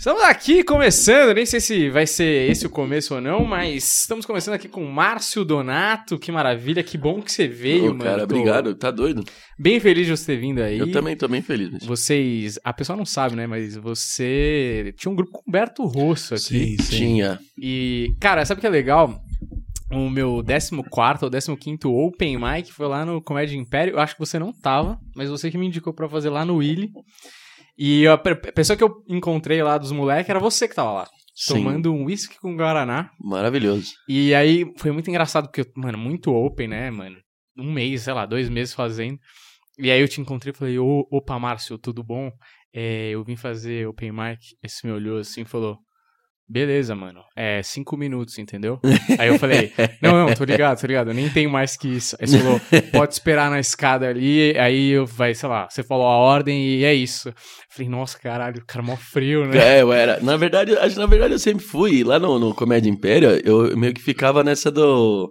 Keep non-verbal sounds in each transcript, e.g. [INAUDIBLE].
Estamos aqui começando, nem sei se vai ser esse o começo ou não, mas estamos começando aqui com Márcio Donato. Que maravilha, que bom que você veio, Ô, mano. cara, Tô obrigado. Tá doido? Bem feliz de você ter vindo aí. Eu também tô bem feliz. bicho. Vocês, a pessoa não sabe, né, mas você tinha um grupo com Humberto Rosso aqui. Tinha. E, cara, sabe o que é legal? O meu 14 ou 15 Open Mic foi lá no Comédia Império. Eu acho que você não tava, mas você que me indicou pra fazer lá no Willy. E a pe- pessoa que eu encontrei lá dos moleques era você que tava lá. Sim. Tomando um whisky com Guaraná. Maravilhoso. E aí foi muito engraçado, porque, mano, muito open, né, mano? Um mês, sei lá, dois meses fazendo. E aí eu te encontrei e falei, opa, Márcio, tudo bom? É, eu vim fazer open mic. Esse me olhou assim e falou, beleza, mano, é cinco minutos, entendeu? aí eu falei, [LAUGHS] não, não, tô ligado, tô ligado, eu nem tenho mais que isso. Aí você falou, pode esperar na escada ali, aí eu vai, sei lá, você falou a ordem e é isso. Eu falei, nossa, caralho, o cara mó frio, né? É, eu era. Na verdade, acho- na verdade eu sempre fui. Lá no, no Comédia Império, eu meio que ficava nessa do.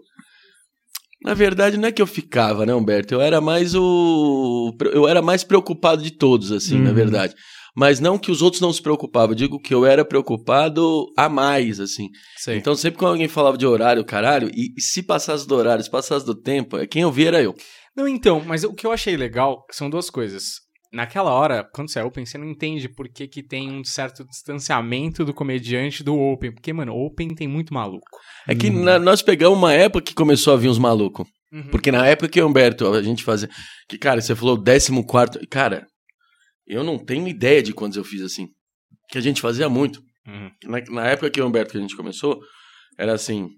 Na verdade, não é que eu ficava, né, Humberto? Eu era mais o. Eu era mais preocupado de todos, assim, na Uhum. verdade. Mas não que os outros não se preocupavam. Eu digo que eu era preocupado a mais, assim. Sei. Então, sempre quando alguém falava de horário, caralho, e, e se passasse do horário, se passasse do tempo, é quem eu via era eu. Não, então, mas o que eu achei legal são duas coisas. Naquela hora, quando você é open, você não entende por que, que tem um certo distanciamento do comediante do open. Porque, mano, open tem muito maluco. É que na- nós pegamos uma época que começou a vir uns malucos. Uhum. Porque na época que o Humberto, a gente fazia. Que, cara, você falou 14. Cara, eu não tenho ideia de quantos eu fiz assim. Que a gente fazia muito. Uhum. Na, na época que o Humberto que a gente começou, era assim: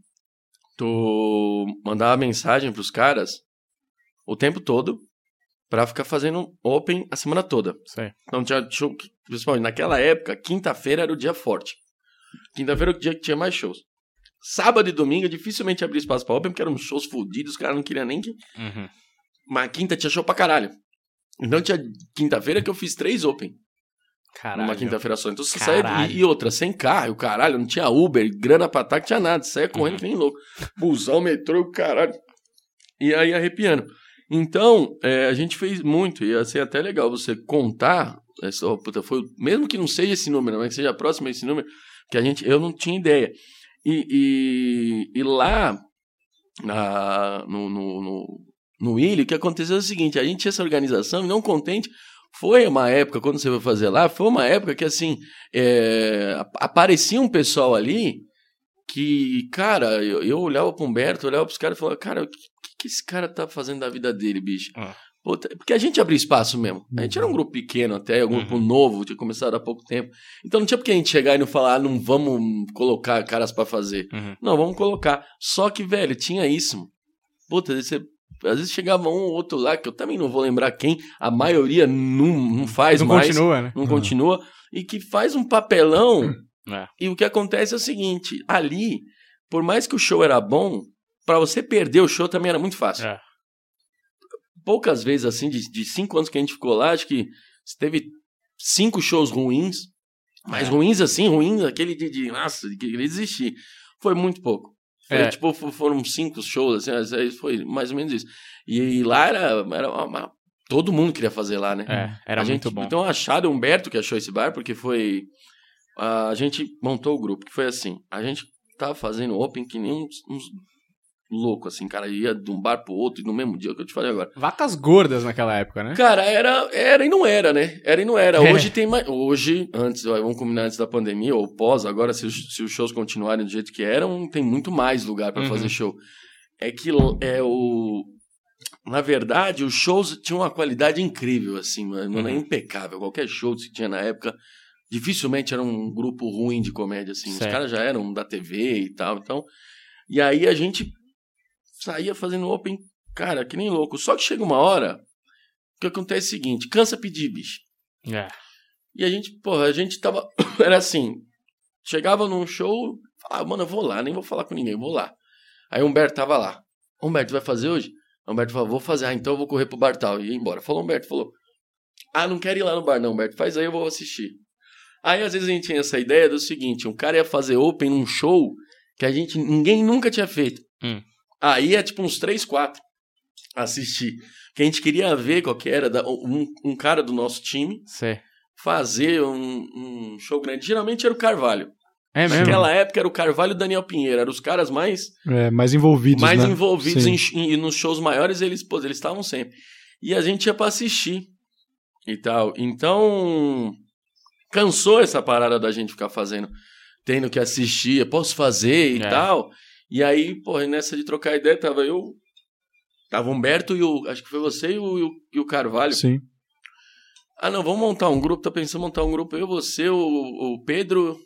tu mandava mensagem pros caras o tempo todo pra ficar fazendo open a semana toda. Sei. Então tinha show. Principalmente naquela época, quinta-feira era o dia forte. Quinta-feira era o dia que tinha mais shows. Sábado e domingo dificilmente abria espaço pra open, porque eram shows fodidos, os caras não queriam nem que. Uhum. Mas quinta tinha show pra caralho. Então tinha quinta-feira que eu fiz três open. Caralho. Numa quinta-feira só. Então você saía. Caralho. E, e outra, sem carro, caralho, não tinha Uber, grana pra ataque, tinha nada. Saia correndo Uhum. que nem louco. Busão, metrô, caralho. E aí arrepiando. Então, é, a gente fez muito, e ia ser até legal você contar. Essa, ó, puta, foi, mesmo que não seja esse número, mas que seja próximo a esse número, que a gente, eu não tinha ideia. E, e, e lá, na, no, no, no, no Willy, o que aconteceu é o seguinte: a gente tinha essa organização e não contente. Foi uma época, quando você foi fazer lá, foi uma época que, assim, é, ap- aparecia um pessoal ali que, cara, eu, eu olhava pro Humberto, olhava pros caras e falava, cara, o que, que, esse cara tá fazendo da vida dele, bicho? Ah. Puta, porque a gente abria espaço mesmo. A gente era um grupo pequeno até, um grupo novo, tinha começado há pouco tempo. Então não tinha porque a gente chegar e não falar, ah, não vamos colocar caras pra fazer. Uhum. Não, vamos colocar. Só que, velho, tinha isso. Puta, você, às vezes chegava um ou outro lá, que eu também não vou lembrar quem, a maioria não, não faz Não mais. continua, né? Não continua. E que faz um papelão. É. E o que acontece é o seguinte: ali, por mais que o show era bom, pra você perder o show também era muito fácil. É. Poucas vezes, assim, de, de cinco anos que a gente ficou lá, acho que teve cinco shows ruins. Mas É. ruins assim, ruins, aquele de, de nossa, de querer desistir. Foi muito pouco. Foi, É. tipo, fo- foram cinco shows, assim, foi mais ou menos isso. E, lá era, era uma- uma- todo mundo queria fazer lá, né? É, era A muito gente, bom. Então acharam o Humberto que achou esse bar, porque foi. A gente montou o grupo, que foi assim: a gente tava fazendo open que nem uns, uns loucos, assim, cara, ia de um bar pro outro e no mesmo dia que eu te falei agora. Vacas gordas naquela época, né? Cara, era, era e não era, né? Era e não era. É. Hoje tem mais. Hoje, antes, vamos combinar antes da pandemia, ou pós, agora, se, os- se os shows continuarem do jeito que eram, tem muito mais lugar pra Uhum. fazer show. É que é o. Na verdade, os shows tinham uma qualidade incrível, assim, mano. Era Uhum. impecável. Qualquer show que tinha na época, dificilmente era um grupo ruim de comédia, assim. Certo. Os caras já eram da TV e tal, então. E aí a gente saía fazendo open, cara, que nem louco. Só que chega uma hora que acontece o seguinte, cansa pedir, bicho. É. E a gente, porra, a gente tava. [COUGHS] Era assim. Chegava num show, falava, mano, eu vou lá, nem vou falar com ninguém, vou lá. Aí o Humberto tava lá. Humberto, vai fazer hoje? O Humberto falou, vou fazer. Ah, então eu vou correr pro bar tal. E ia embora. Falou, Humberto, falou. Ah, não quero ir lá no bar, não, Humberto. Faz aí, eu vou assistir. Aí, às vezes, a gente tinha essa ideia do seguinte: um cara ia fazer open num show que a gente. ninguém nunca tinha feito. Hum. Aí é tipo uns 3, 4 assistir. Que a gente queria ver qual que era da- um, um cara do nosso time Sei. fazer um, um show grande. Geralmente era o Carvalho. É mesmo? Naquela época era o Carvalho e o Daniel Pinheiro. Eram os caras mais, É, mais envolvidos, mais né? envolvidos em, em- nos shows maiores. Eles pô, eles estavam sempre. E a gente ia pra assistir e tal. Então, cansou essa parada da gente ficar fazendo, tendo que assistir, posso fazer e É. tal. E aí, pô, nessa de trocar ideia, tava eu. Tava o Humberto e o. Acho que foi você e o, e o, e o Carvalho. Sim. Ah, não, vamos montar um grupo. Tá pensando em montar um grupo. Eu, você, o, o Pedro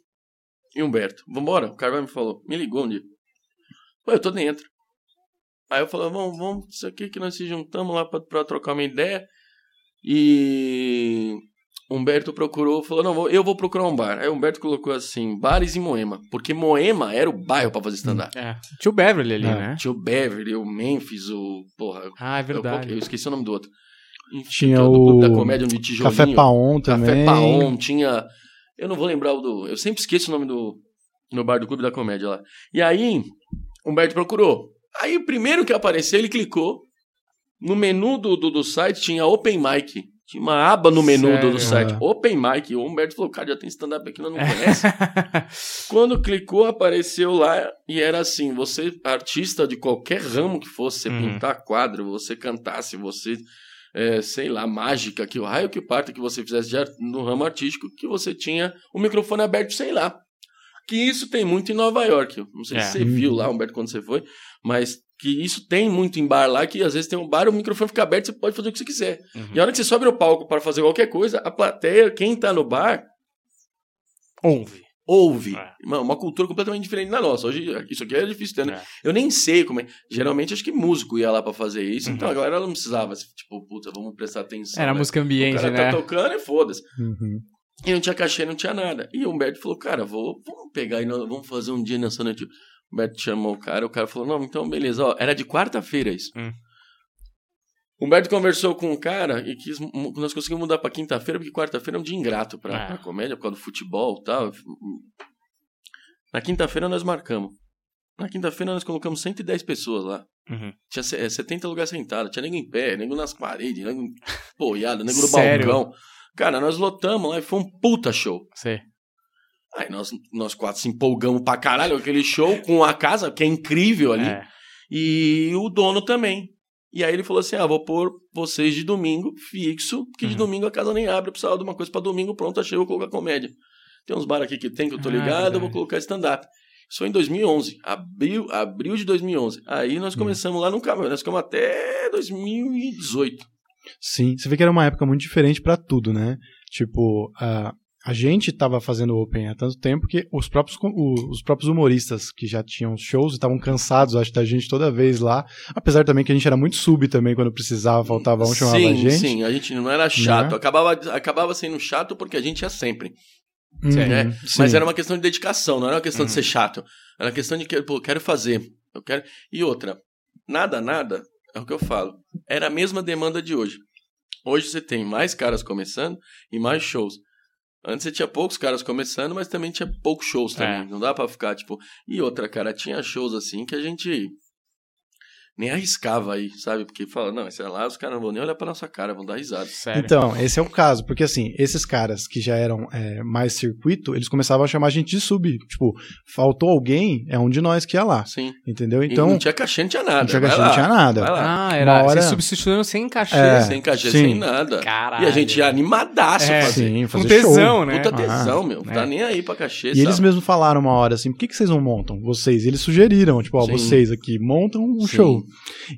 e o Humberto. Vambora. O Carvalho me falou. Me ligou um dia. Pô, eu tô dentro. Aí eu falei, vamos, vamos, isso aqui que nós se juntamos lá pra, pra trocar uma ideia. E Humberto procurou, falou, não, eu vou procurar um bar. Aí o Humberto colocou assim, bares em Moema. Porque Moema era o bairro pra fazer stand-up. É. Tinha o Beverly ali, É. né? Tinha o Beverly, o Memphis, o... Porra, Ah, é eu, verdade. eu esqueci o nome do outro. Tinha do o da Comédia, onde tijolinho. Café Paon também. Café Paon, tinha. Eu não vou lembrar o do. Eu sempre esqueço o nome do. No bar do Clube da Comédia lá. E aí, Humberto procurou. Aí, o primeiro que apareceu, ele clicou. No menu do, do, do site tinha Open Mic. Tinha uma aba no menu do, do Sério? site. É. Open Mic. O Humberto falou: cara, já tem stand-up aqui, nós não [LAUGHS] conhece. Quando clicou, apareceu lá e era assim: você, artista de qualquer ramo que fosse, você Uhum. pintar quadro, você cantasse, você, é, sei lá, mágica, que o raio que parta que você fizesse de ar- no ramo artístico, que você tinha o microfone aberto, sei lá. Que isso tem muito em Nova York. Não sei É. se você viu lá, Humberto, quando você foi, mas que isso tem muito em bar lá, que às vezes tem um bar, o microfone fica aberto, você pode fazer o que você quiser. Uhum. E a hora que você sobe no palco para fazer qualquer coisa, a plateia, quem tá no bar, Ouve. ouve. É. Uma, uma cultura completamente diferente da nossa. Hoje, isso aqui é difícil ter, né? É. Eu nem sei como é. Geralmente, acho que músico ia lá pra fazer isso. Então, Uhum. a galera não precisava, tipo, puta, vamos prestar atenção. Era né? música O ambiente, cara né? tá tocando e foda-se. Uhum. E não tinha cachê, não tinha nada. E o Humberto falou, cara, vou, vamos pegar e nós vamos fazer um dia nessa noite. O Humberto chamou o cara, o cara falou, não, então beleza, ó, era de quarta-feira isso. Hum. O Humberto conversou com o cara e quis, nós conseguimos mudar pra quinta-feira, porque quarta-feira é um dia ingrato pra, É. pra comédia, por causa do futebol e tal. Na quinta-feira nós marcamos. Na quinta-feira nós colocamos 110 pessoas lá. Uhum. Tinha se- eh, 70 lugares sentados, tinha nego em pé, nego nas paredes, nego apoiado, [LAUGHS] nego no balcão. Cara, nós lotamos lá e foi um puta show. Sei. Aí nós, nós quatro se empolgamos pra caralho aquele show, com a casa, que é incrível ali, É. e o dono também. E aí ele falou assim: ah, vou pôr vocês de domingo fixo, porque de Uhum. domingo a casa nem abre, eu precisava de uma coisa pra domingo, pronto, achei, eu vou colocar comédia. Tem uns bar aqui que tem, que eu tô Ah, ligado, eu verdade. vou colocar stand-up. Isso foi em 2011, abril, abril de 2011. Aí Hum. nós começamos lá, nunca mais, nós ficamos até 2018. Sim, você vê que era uma época muito diferente pra tudo, né? Tipo, a, a gente tava fazendo Open há tanto tempo que os próprios, os próprios humoristas que já tinham shows estavam cansados, acho, da gente toda vez lá. Apesar também que a gente era muito sub também, quando precisava, faltava um, chamava sim, a gente. Sim, a gente não era chato. Né? Acabava, acabava sendo chato porque a gente ia sempre. Uhum, né? Mas era uma questão de dedicação, não era uma questão de Uhum. ser chato. Era uma questão de que, pô, eu quero fazer. Eu quero. E outra, nada, nada, é o que eu falo. Era a mesma demanda de hoje. Hoje você tem mais caras começando e mais shows. Antes você tinha poucos caras começando, mas também tinha poucos shows também. É. Não dá pra ficar, tipo. E outra, cara, tinha shows assim que a gente nem arriscava aí, sabe? Porque fala, não, esse é lá, os caras não vão nem olhar pra nossa cara, vão dar risada. Sério. Então, esse é o caso, porque assim, esses caras que já eram é, mais circuito, eles começavam a chamar a gente de sub. Tipo, faltou alguém, é um de nós que ia lá, Sim. entendeu? Então, Então, não tinha cachê, não tinha nada. não tinha cachê, não tinha nada. Ah, era. Uma hora- Vocês substituindo sem cachê. É. sem cachê, sim. sem nada. Caralho. E a gente ia animadaço É, fazer. Sim, Com fazer tesão, show. né? Puta Ah, tesão, meu. Não é. tá nem aí pra cachê, E eles sabe? mesmos falaram uma hora assim, por que, que vocês não montam? Vocês. E eles sugeriram, tipo, ó, Sim. vocês aqui montam um Sim. show.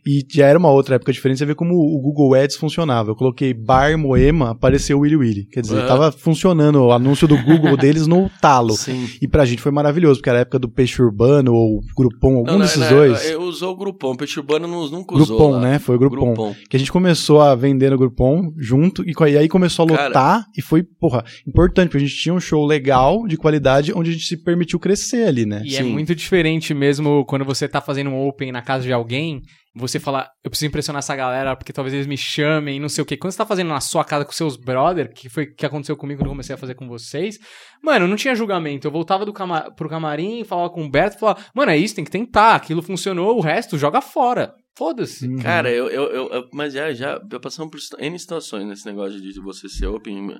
E já era uma outra época diferente, você vê como o Google Ads funcionava. Eu coloquei Bar Moema, apareceu Willy Willy. Quer dizer, Aham. tava funcionando o anúncio do Google [LAUGHS] deles no talo. Sim. E pra gente foi maravilhoso, porque era a época do Peixe Urbano ou Grupom, algum Não, não, desses não, dois. Eu usou o Grupom. Peixe Urbano nu- nunca usou. Grupom, lá. né? Foi o Grupom. Grupom. Que a gente começou a vender no Groupon junto, e, e aí começou a Cara. lotar, e foi, porra, importante, porque a gente tinha um show legal, de qualidade, onde a gente se permitiu crescer ali, né? E é Sim. muito diferente mesmo quando você tá fazendo um open na casa de alguém, você fala, eu preciso impressionar essa galera porque talvez eles me chamem, não sei o quê. Quando você tá fazendo na sua casa com seus brother, que foi o que aconteceu comigo quando eu comecei a fazer com vocês, mano, não tinha julgamento. Eu voltava do cama pro camarim, falava com o Beto, falava, mano, é isso, tem que tentar, aquilo funcionou, o resto joga fora. Foda-se. Uhum. Cara, eu, eu, eu, eu- Mas já, já. Eu passamos por N situações nesse negócio de você ser open.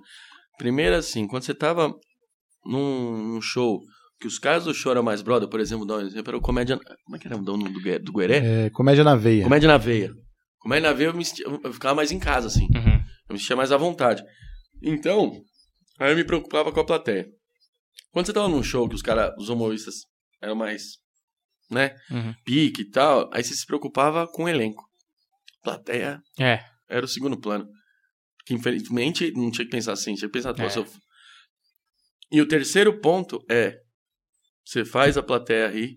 Primeiro, assim, quando você tava num, num show que os caras do show eram mais brother, por exemplo, dá um exemplo, era o Comédia... Como é que era o dono do, do Gueré? É, comédia na veia. Comédia na veia. Comédia na veia eu, me eu ficava mais em casa, assim. Uhum. Eu me sentia mais à vontade. Então, aí eu me preocupava com a plateia. Quando você tava num show que os caras, os humoristas eram mais, né, Uhum. pique e tal, aí você se preocupava com o elenco. Plateia É. era o segundo plano. Que infelizmente não tinha que pensar assim, tinha que pensar, É. E o terceiro ponto é, você faz a plateia rir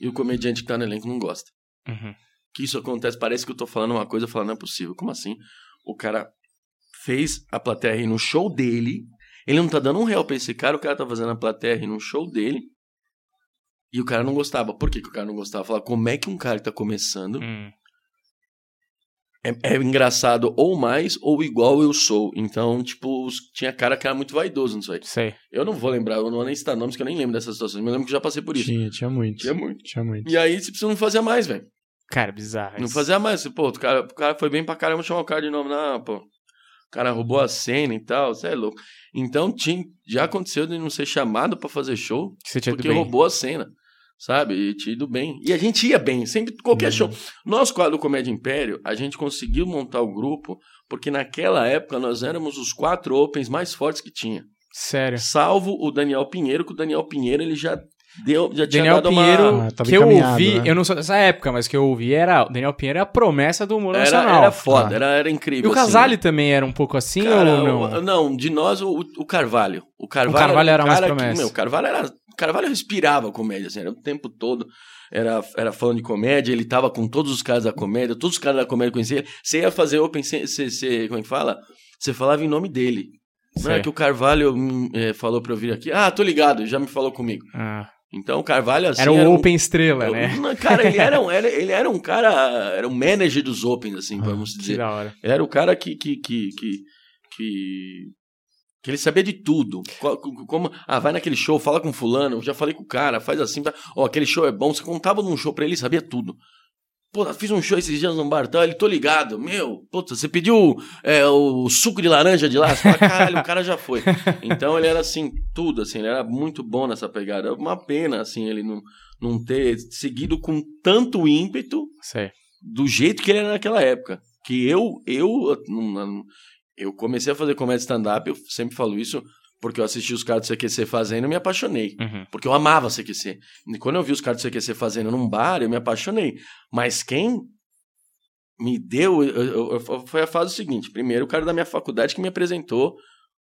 e o comediante que tá no elenco não gosta Uhum. que isso acontece, parece que eu tô falando uma coisa, eu falo, não é possível. Como assim? O cara fez a plateia rir no show dele, ele não tá dando um real pra esse cara, o cara tá fazendo a plateia rir no show dele, e o cara não gostava. Por que, que o cara não gostava? Falar, como é que um cara que tá começando Hum. É, é engraçado ou mais ou igual eu sou? Então, tipo, tinha cara que era muito vaidoso nisso aí. Sei. Eu não vou lembrar, eu não vou nem citar nomes, que eu nem lembro dessas situações, mas eu lembro que já passei por isso. Tinha, tinha muito. Tinha muito. Tinha muito. E aí, você precisa não fazer mais, velho. Cara, bizarro. Não fazia mais. Pô, o cara, o cara foi bem pra caramba chamar o cara de novo. Não, pô. O cara roubou a cena e tal. Você é louco. Então, tinha, já aconteceu de não ser chamado pra fazer show você tinha porque roubou a cena. Sabe? E tinha ido bem. E a gente ia bem, sempre, qualquer Uhum. show. Nós, quadro do Comédia Império, a gente conseguiu montar o grupo porque naquela época nós éramos os quatro opens mais fortes que tinha. Sério. Salvo o Daniel Pinheiro, que o Daniel Pinheiro ele já deu, já tinha Daniel dado Pinheiro, uma... Ah, que eu ouvi, né? eu não sou dessa época, mas que eu ouvi era. O Daniel Pinheiro é a promessa do humor Era, nacional. era foda, Ah. era, era E incrível. o assim. Casale também era um pouco assim Cara, ou não? o- não, de nós o, o Carvalho. O Carvalho, O Carvalho era um mais cara promessa. Que, meu, o Carvalho era, Carvalho respirava comédia, assim, era o tempo todo. Era, era falando de comédia, ele tava com todos os caras da comédia, todos os caras da comédia conheciam ele. Você ia fazer open, você, como é que fala? Você falava em nome dele. Não é que o Carvalho hum, é, falou pra eu vir aqui. Ah, tô ligado, já me falou comigo. Ah, Então o Carvalho, assim. era o um- Open Estrela, eu- né? [LAUGHS] Cara, ele era, um, [LAUGHS] era, ele era um cara. Era um manager dos Opens, assim, vamos Que dizer. da hora. Ele era o cara que. que, que, que, que, que ele sabia de tudo. Como, ah, vai naquele show, fala com fulano, já falei com o cara, faz assim, tá? ó, aquele show é bom. Você contava num show pra ele, ele sabia tudo. Pô, fiz um show esses dias no bar, tá? Ele, tô ligado. Meu, puta, você pediu é, o suco de laranja de lá? Você fala, caralho, o cara já foi. Então ele era assim, tudo, assim, ele era muito bom nessa pegada. Uma pena, assim, ele não, não ter seguido com tanto ímpeto Sei. do jeito que ele era naquela época. Que eu, eu, não- eu comecei a fazer comédia stand-up, eu sempre falo isso, porque eu assisti os caras do CQC fazendo e me apaixonei. Uhum. Porque eu amava CQC. E quando eu vi os caras do CQC fazendo num bar, eu me apaixonei. Mas quem me deu. eu- eu- foi a fase seguinte. Primeiro, o cara da minha faculdade que me apresentou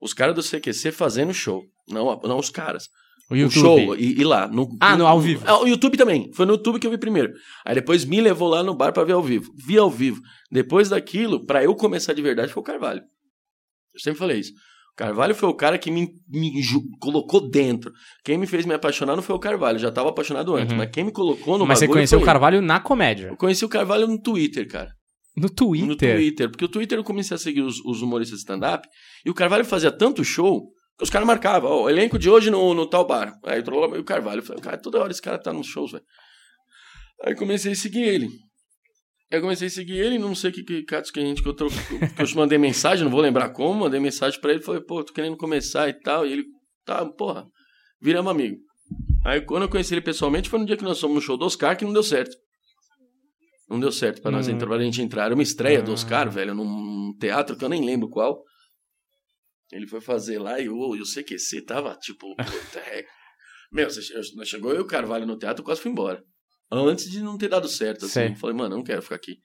os caras do CQC fazendo show. Não, não os caras. O O show e, e lá. No, Ah, no ao vivo. Ah, o YouTube também. Foi no YouTube que eu vi primeiro. Aí depois me levou lá no bar pra ver ao vivo. Vi ao vivo. Depois daquilo, pra eu começar de verdade, foi o Carvalho. Eu sempre falei isso. O Carvalho foi o cara que me, me colocou dentro. Quem me fez me apaixonar não foi o Carvalho. Já tava apaixonado antes. Uhum. Mas quem me colocou no Mas você conheceu o Carvalho na comédia. Eu conheci o Carvalho no Twitter, cara. No Twitter. No Twitter. Porque o Twitter eu comecei a seguir os, os humoristas de stand-up. E o Carvalho fazia tanto show que os caras marcavam. Ó, o elenco de hoje no, no tal bar. Aí eu e o Carvalho. Eu falei, cara, toda hora esse cara tá nos shows, velho. Aí comecei a seguir ele. Eu comecei a seguir ele, não sei que, que catos que a gente que eu, tro... que eu mandei mensagem, não vou lembrar como, mandei mensagem pra ele, falei, pô, tô querendo começar e tal. E ele, tá, porra, viramos amigo. Aí quando eu conheci ele pessoalmente foi no dia que nós fomos no show do Oscar que não deu certo. Não deu certo pra nós Hum. entrar, pra gente entrar. Era uma estreia do Ah. Oscar, velho, num teatro que eu nem lembro qual. Ele foi fazer lá e o, e o CQC tava tipo. [LAUGHS] puta, é. Meu, nós chegou eu e o Carvalho no teatro, eu quase fui embora. Antes de não ter dado certo, assim. Eu falei, mano, eu não quero ficar aqui.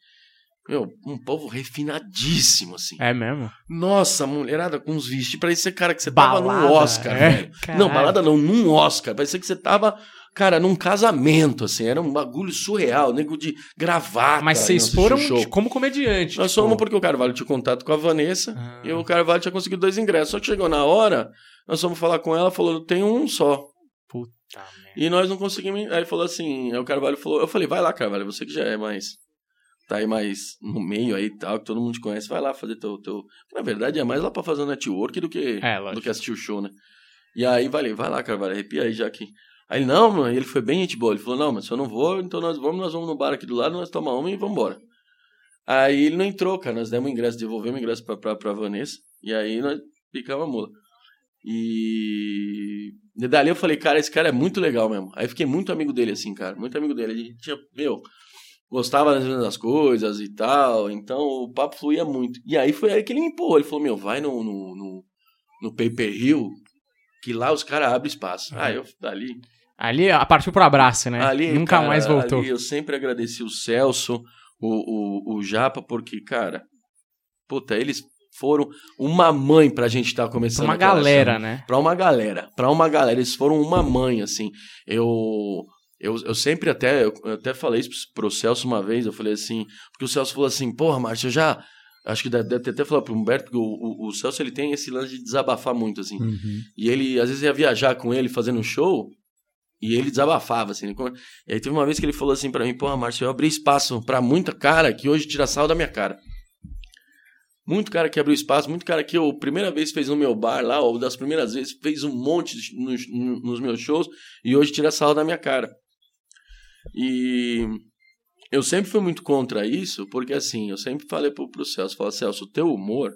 Meu, um povo refinadíssimo, assim. É mesmo? Nossa, mulherada com uns vestidos. Parecia, cara, que você tava Balada, num Oscar, é? velho. Caralho. Não, balada não, num Oscar. Parecia que você tava, cara, num casamento, assim. Era um bagulho surreal, nego de gravata. Mas vocês foram de- como comediante. Nós tipo... fomos porque o Carvalho tinha contato com a Vanessa Ah. e o Carvalho tinha conseguido dois ingressos. Só que chegou na hora, nós fomos falar com ela, falou, tem um só. Puta merda. E nós não conseguimos. Aí falou assim, aí o Carvalho falou, eu falei, vai lá, Carvalho, você que já é mais. Tá aí mais no meio aí e tal, que todo mundo te conhece, vai lá fazer teu. teu... Na verdade, é mais lá pra fazer network do que, É, do que assistir o show, né? E aí, falei, vai lá, Carvalho, arrepia aí já que. Aí ele, não, mano, ele foi bem gente boa. Ele falou, não, mas se eu não vou, então nós vamos, nós vamos no bar aqui do lado, nós tomamos uma e vamos embora. Aí ele não entrou, cara. Nós demos o ingresso, devolvemos o ingresso pra, pra, pra Vanessa. E aí nós Picava a mula. E... e dali eu falei, cara, esse cara é muito legal mesmo. Aí fiquei muito amigo dele, assim, cara. Muito amigo dele. A gente tinha, meu, gostava das mesmas coisas e tal. Então o papo fluía muito. E aí foi aí que ele me empurrou. Ele falou, meu, vai no, no, no, no Pay Per Hill, que lá os caras abrem espaço. Uhum. Ah, eu dali Ali a partiu pro abraço, né? Ali, Nunca cara, mais voltou. ali eu sempre agradeci o Celso, o, o, o Japa, porque, cara, puta, eles foram uma mãe pra gente estar tá começando. Pra uma galera, né? Pra uma galera, pra uma galera. Eles foram uma mãe, assim. Eu. Eu, eu sempre até, eu até falei isso pro Celso uma vez, eu falei assim, porque o Celso falou assim, porra, Márcio, eu já, acho que deve, deve ter até falado pro Humberto, porque o, o, o Celso ele tem esse lance de desabafar muito, assim. Uhum. E ele, às vezes, ia viajar com ele fazendo um show e ele desabafava, assim. E aí teve uma vez que ele falou assim pra mim, porra, Márcio, eu abri espaço pra muita cara que hoje tira sal da minha cara. Muito cara que abriu espaço, muito cara que eu, primeira vez fez no meu bar lá, ou das primeiras vezes, fez um monte nos, nos meus shows e hoje tira sal da minha cara. E eu sempre fui muito contra isso, porque assim, eu sempre falei pro, pro Celso, falei, Celso, o teu humor,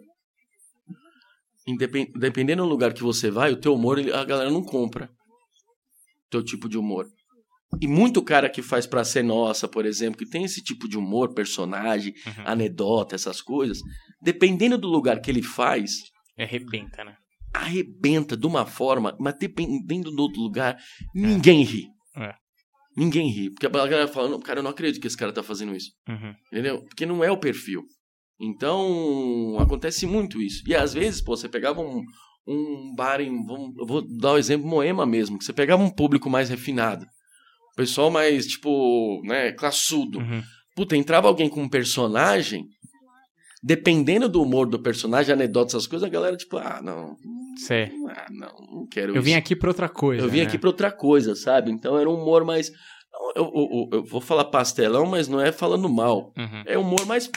dependendo do lugar que você vai, o teu humor, a galera não compra teu tipo de humor. E muito cara que faz pra ser nossa, por exemplo, que tem esse tipo de humor, personagem, Uhum. anedota, essas coisas, dependendo do lugar que ele faz, Arrebenta, né? arrebenta de uma forma, mas dependendo do outro lugar, ninguém ri. É. Ninguém ri. Porque a galera fala, não, cara, eu não acredito que esse cara tá fazendo isso. Uhum. Entendeu? Porque não é o perfil. Então, acontece muito isso. E às vezes, pô, você pegava um, um bar em. Vamos, eu vou dar o exemplo Moema mesmo, que você pegava um público mais refinado. Pessoal mais, tipo, né, classudo. Uhum. Puta, entrava alguém com um personagem, dependendo do humor do personagem, anedotas, essas coisas, a galera, tipo, ah, não. Sei. Ah, não, não quero Eu isso. vim aqui pra outra coisa. Eu vim né? aqui pra outra coisa, sabe? Então era um humor mais. Eu, eu- eu- eu vou falar pastelão, mas não é falando mal. Uhum. É humor mais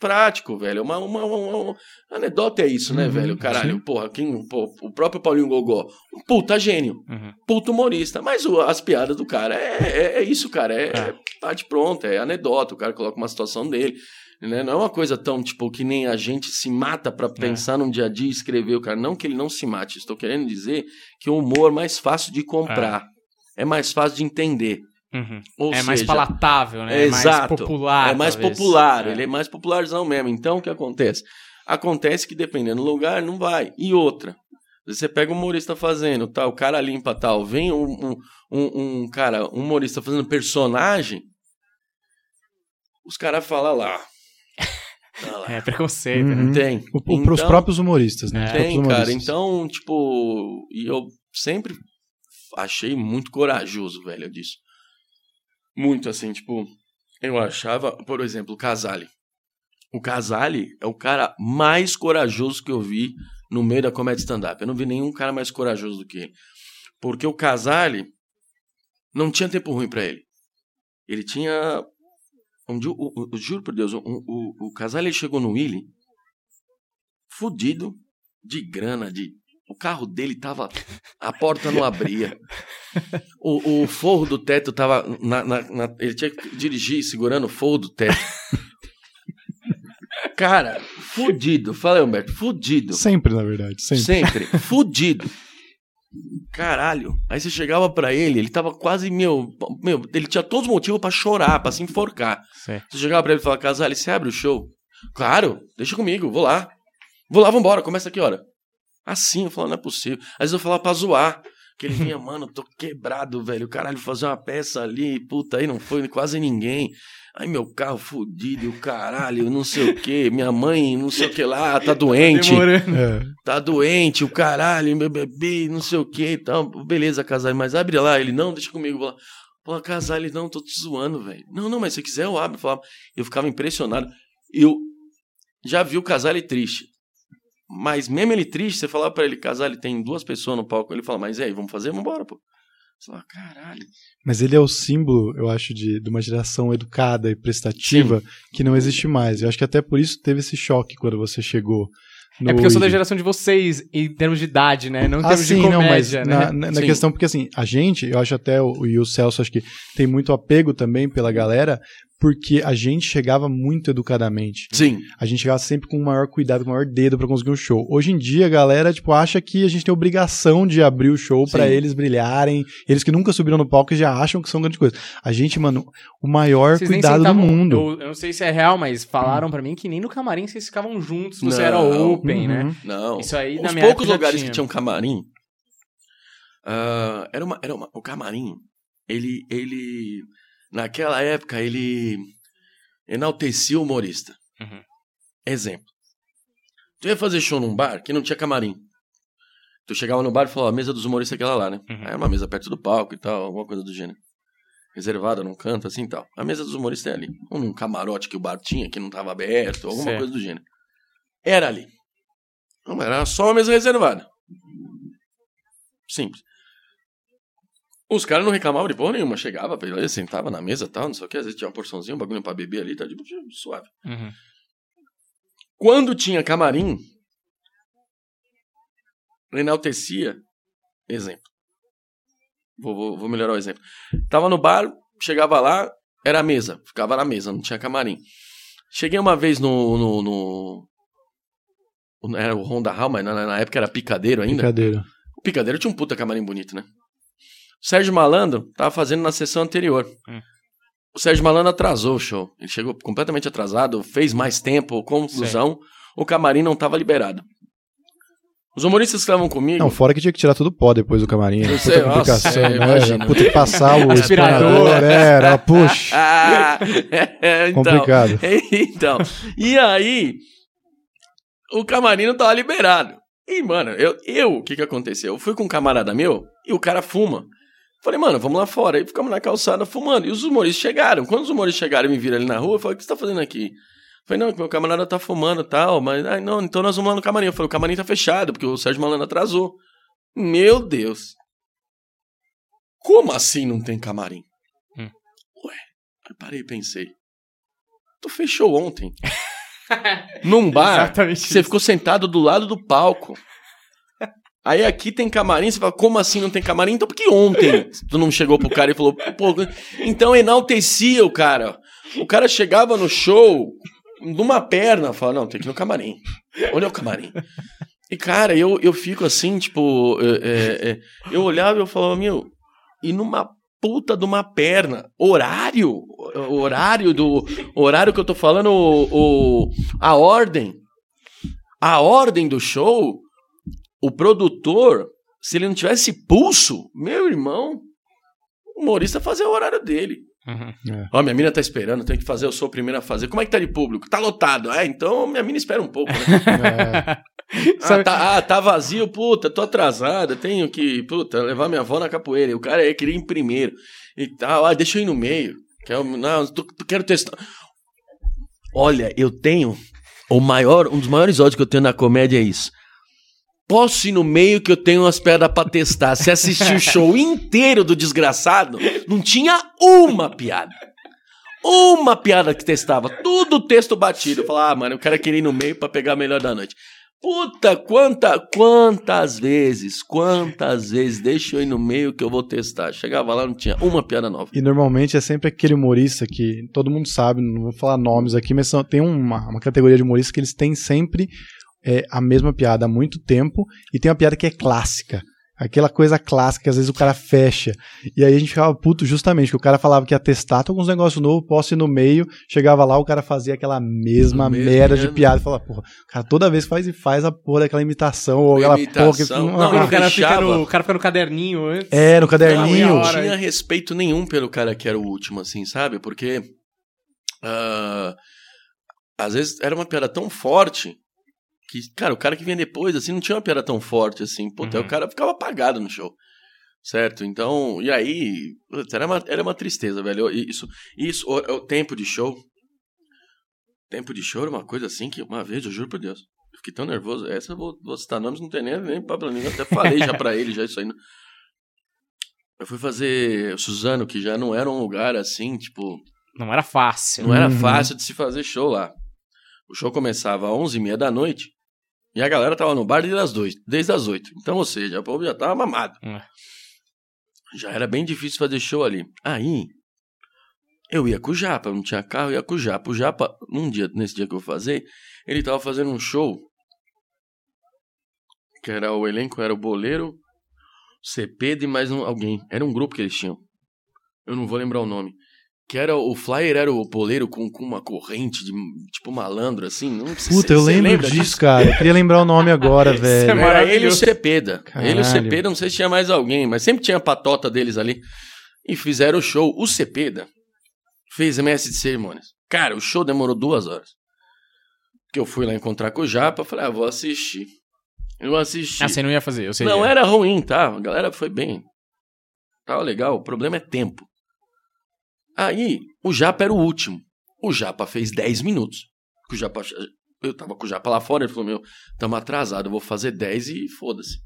prático, velho. Uma, uma, uma- uma- anedota é isso, né, Uhum, velho? Caralho, sim. porra, quem, pô, o próprio Paulinho Gogó, um puta gênio, Uhum. puta humorista. Mas o- as piadas do cara é, é, é isso, cara. É, É. é parte pronta, é anedota. O cara coloca uma situação dele. Né? Não é uma coisa tão, tipo, que nem a gente se mata pra pensar num dia a dia e escrever o cara. Não que ele não se mate. Estou querendo dizer que o humor é mais fácil de comprar. É, mais fácil de entender. Uhum. Ou é mais seja, palatável, né? é É mais exato. popular. é mais talvez. popular, É. ele é mais popularzão mesmo. Então, o que acontece? Acontece que dependendo do lugar, não vai. E outra, você pega um humorista fazendo, tal, o cara limpa tal, vem um, um, um, um cara, um humorista fazendo personagem, os caras falam lá. Tá lá. [LAUGHS] É preconceito, Uhum. né? Tem. O, o, Então- pros próprios humoristas, né? Tem, próprios cara. humoristas. Então, tipo, e eu sempre achei muito corajoso, velho, disso. Muito assim, tipo, eu achava, por exemplo, o Casale. O Casale é o cara mais corajoso que eu vi no meio da comédia stand-up. Eu não vi nenhum cara mais corajoso do que ele. Porque o Casale não tinha tempo ruim pra ele. Ele tinha. Um o- juro por Deus, o, o, o Casale chegou no Willy fudido de grana, de. O carro dele tava. A porta não abria. O, o forro do teto tava. na- na- na- ele tinha que dirigir segurando o forro do teto. Cara, fudido. Fala aí, Humberto, fudido. Sempre, na verdade. Sempre. Sempre. Fudido. Caralho. Aí você chegava pra ele, ele tava quase, meu, meu, ele tinha todos os motivos pra chorar, pra se enforcar. Sei. Você chegava pra ele e falava, Casale, você abre o show? Claro, deixa comigo, vou lá. Vou lá, vambora, começa aqui, hora. Assim, eu falava, não é possível. Às vezes eu falava pra zoar. Que ele vinha, mano, tô quebrado, velho. Caralho, fazer uma peça ali, puta, aí não foi quase ninguém. Aí meu carro fudido, o caralho, não sei o que. Minha mãe, não sei o que lá, tá doente Demorando. É. tá doente, o caralho, meu bebê, não sei o que e tal. Beleza, Casale, mas abre lá. Ele, não, deixa comigo. Vou lá. Pô, Casale, não, tô te zoando, velho. Não, não, mas se quiser eu abro. Eu, falava, eu ficava impressionado. Eu já vi o Casale triste. Mas mesmo ele triste, você falava pra ele, Casale, tem duas pessoas no palco. Ele fala, mas e aí, vamos fazer? Vambora, pô. Você fala, caralho. Mas ele é o símbolo, eu acho, de, de uma geração educada e prestativa que não existe mais. Eu acho que até por isso teve esse choque quando você chegou. No É porque eu sou da geração de vocês, em termos de idade, né? Não em Ah, termos sim, de não, mas comédia, na, né? na- na Sim. questão, porque assim, a gente, eu acho até, o, e o Celso, acho que tem muito apego também pela galera, porque a gente chegava muito educadamente. Sim. A gente chegava sempre com o maior cuidado, com o maior dedo pra conseguir um show. Hoje em dia, a galera, tipo, acha que a gente tem obrigação de abrir o show pra Sim. eles brilharem. Eles que nunca subiram no palco já acham que são grande coisa. A gente, mano, o maior Vocês cuidado do mundo. Eu, eu não sei se é real, mas falaram pra mim que nem no camarim vocês ficavam juntos. Você Não. era open, Uhum. né? Não. Isso aí, na Os minha poucos lugares tinha. que tinham camarim. ah, era uma, era uma, o camarim, ele, ele. Naquela época, ele enaltecia o humorista. Uhum. Exemplo. Tu ia fazer show num bar que não tinha camarim. Tu chegava no bar e falava, a mesa dos humoristas é aquela lá, né? Uhum. Aí era uma mesa perto do palco e tal, alguma coisa do gênero. Reservada num canto, assim e tal. A mesa dos humoristas é ali. Ou num camarote que o bar tinha, que não tava aberto, alguma Certo. coisa do gênero. Era ali. Não, era só uma mesa reservada. Simples. Os caras não reclamavam de porra nenhuma. Chegava, beleza, sentava na mesa e tal, não sei o que. Às vezes tinha uma porçãozinha, um bagulho pra beber ali, tá tipo, suave. Uhum. Quando tinha camarim, enaltecia. Exemplo. Vou, vou, vou melhorar o exemplo. Tava no bar, chegava lá, era a mesa. Ficava na mesa, não tinha camarim. Cheguei uma vez no. no, no- era o Honda Hall, mas na, na época era picadeiro ainda. Brincadeira. O picadeiro tinha um puta camarim bonito, né? O Sérgio Malandro tava fazendo na sessão anterior. Hum. O Sérgio Malandro atrasou o show. Ele chegou completamente atrasado, fez mais tempo, conclusão, o camarim não tava liberado. Os humoristas que estavam comigo. Não, fora que tinha que tirar tudo o pó depois do camarim. Sei, puta complicação, é, né? Puta que passar o Aspirador. aspirador. Era, puxa, Ah, [LAUGHS] é, então, complicado. [LAUGHS] então, e aí, o camarim não tava liberado. E, mano, eu, eu, o que que aconteceu? Eu fui com um camarada meu e o cara fuma. Falei, mano, vamos lá fora. Aí ficamos na calçada fumando. E os humoristas chegaram. Quando os humoristas chegaram e me viram ali na rua, eu falei, o que você tá fazendo aqui? Falei, não, que meu camarada tá fumando e tal, mas, ai, não, então nós vamos lá no camarim. Eu falei, o camarim tá fechado, porque o Sérgio Malandro atrasou. Meu Deus. Como assim não tem camarim? Hum. Ué, aí parei e pensei. Tu fechou ontem. [LAUGHS] Num bar, Exatamente você isso. ficou sentado do lado do palco. Aí aqui tem camarim, você fala, como assim não tem camarim? Então por que ontem [LAUGHS] tu não chegou pro cara e falou, pô, então enaltecia o cara. O cara chegava no show, numa perna, fala, não, tem que ir no camarim. Onde é o camarim? E, cara, eu, eu fico assim, tipo, é, é, é, eu olhava e eu falava, meu, e numa puta de uma perna, horário, horário do, horário que eu tô falando, o, o- a ordem, a ordem do show, o produtor, se ele não tivesse pulso, meu irmão, o humorista fazia o horário dele. Uhum. Ó, minha mina tá esperando, tem que fazer, eu sou o primeiro a fazer. Como é que tá de público? Tá lotado. É, então minha mina espera um pouco, né? [LAUGHS] É, Ah tá, ah, tá vazio, puta, tô atrasada, tenho que, puta, levar minha avó na capoeira. E o cara aí queria ir em primeiro e tal. Ah, deixa eu ir no meio. Que é não, tô, tô- quero testar. Olha, eu tenho o maior, um dos maiores ódios que eu tenho na comédia é isso. Posso ir no meio que eu tenho umas pedras pra testar. Se assistir o show inteiro do desgraçado, não tinha uma piada. Uma piada que testava. Tudo texto batido. Eu falava, ah, mano, o cara queria ir no meio pra pegar a melhor da noite. Puta, quanta, quantas vezes, quantas vezes, deixa eu ir no meio que eu vou testar. Chegava lá, não tinha uma piada nova. E normalmente é sempre aquele humorista que todo mundo sabe, não vou falar nomes aqui, mas são- tem uma, uma categoria de humoristas que eles têm sempre é, a mesma piada há muito tempo e tem uma piada que é clássica. Aquela coisa clássica que às vezes o cara fecha. E aí a gente ficava puto justamente, que o cara falava que ia testar, tô com uns negócios novos, posso ir no meio. Chegava lá, o cara fazia aquela mesma merda de piada. E falava, porra, o cara toda vez faz e faz a porra daquela imitação. Ou aquela Imitação. porra que. Não, [LAUGHS] ele o, cara fica no, o cara fica no caderninho antes. É, no Não, caderninho. não hora, tinha respeito nenhum pelo cara que era o último, assim, sabe? Porque. ah, às vezes era uma piada tão forte que, cara, o cara que vinha depois, assim, não tinha uma piada tão forte, assim. Puta, Uhum. o cara ficava apagado no show. Certo? Então, e aí. Era uma, era uma tristeza, velho. Isso, isso o, o tempo de show. Tempo de show era uma coisa assim que, uma vez, eu juro por Deus. Eu fiquei tão nervoso. Essa eu vou, vou citar nomes, não tem nem, nem Pablo Eu até falei já pra ele, já isso aí. Eu fui fazer o Suzano, que já não era um lugar assim, tipo. Não era fácil. Não era Uhum. fácil de se fazer show lá. O show começava às 11h30 da noite e a galera tava no bar desde as, dois, desde as 8. Então, ou seja, o povo já tava mamado. É. Já era bem difícil fazer show ali. Aí, eu ia com o Japa, não tinha carro, ia com o Japa. O Japa, num dia, nesse dia que eu fazer, ele tava fazendo um show. Que era o elenco, era o Boleiro, Cepeda e mais um, alguém. Era um grupo que eles tinham. Eu não vou lembrar o nome. Que era o flyer, era o boleiro com, com uma corrente de tipo malandro, assim. Não sei Puta, se eu lembro lembra disso, cara. Eu queria lembrar o nome agora, [LAUGHS] velho. é Era ele e o. Cepeda. Ele e o Caralho. Cepeda, não sei se tinha mais alguém, mas sempre tinha a patota deles ali. E fizeram o show. O Cepeda fez MS de cerimônias. Cara, o show demorou duas horas. Que eu fui lá encontrar com o Japa, falei, ah, vou assistir. Eu assisti. Ah, você não ia fazer, eu sei. Não era ruim, tá? A galera foi bem. Tava legal. O problema é tempo. Aí, o Japa era o último. O Japa fez 10 minutos. O Japa, eu tava com o Japa lá fora, ele falou: Meu, tamo atrasado, eu vou fazer 10 e foda-se.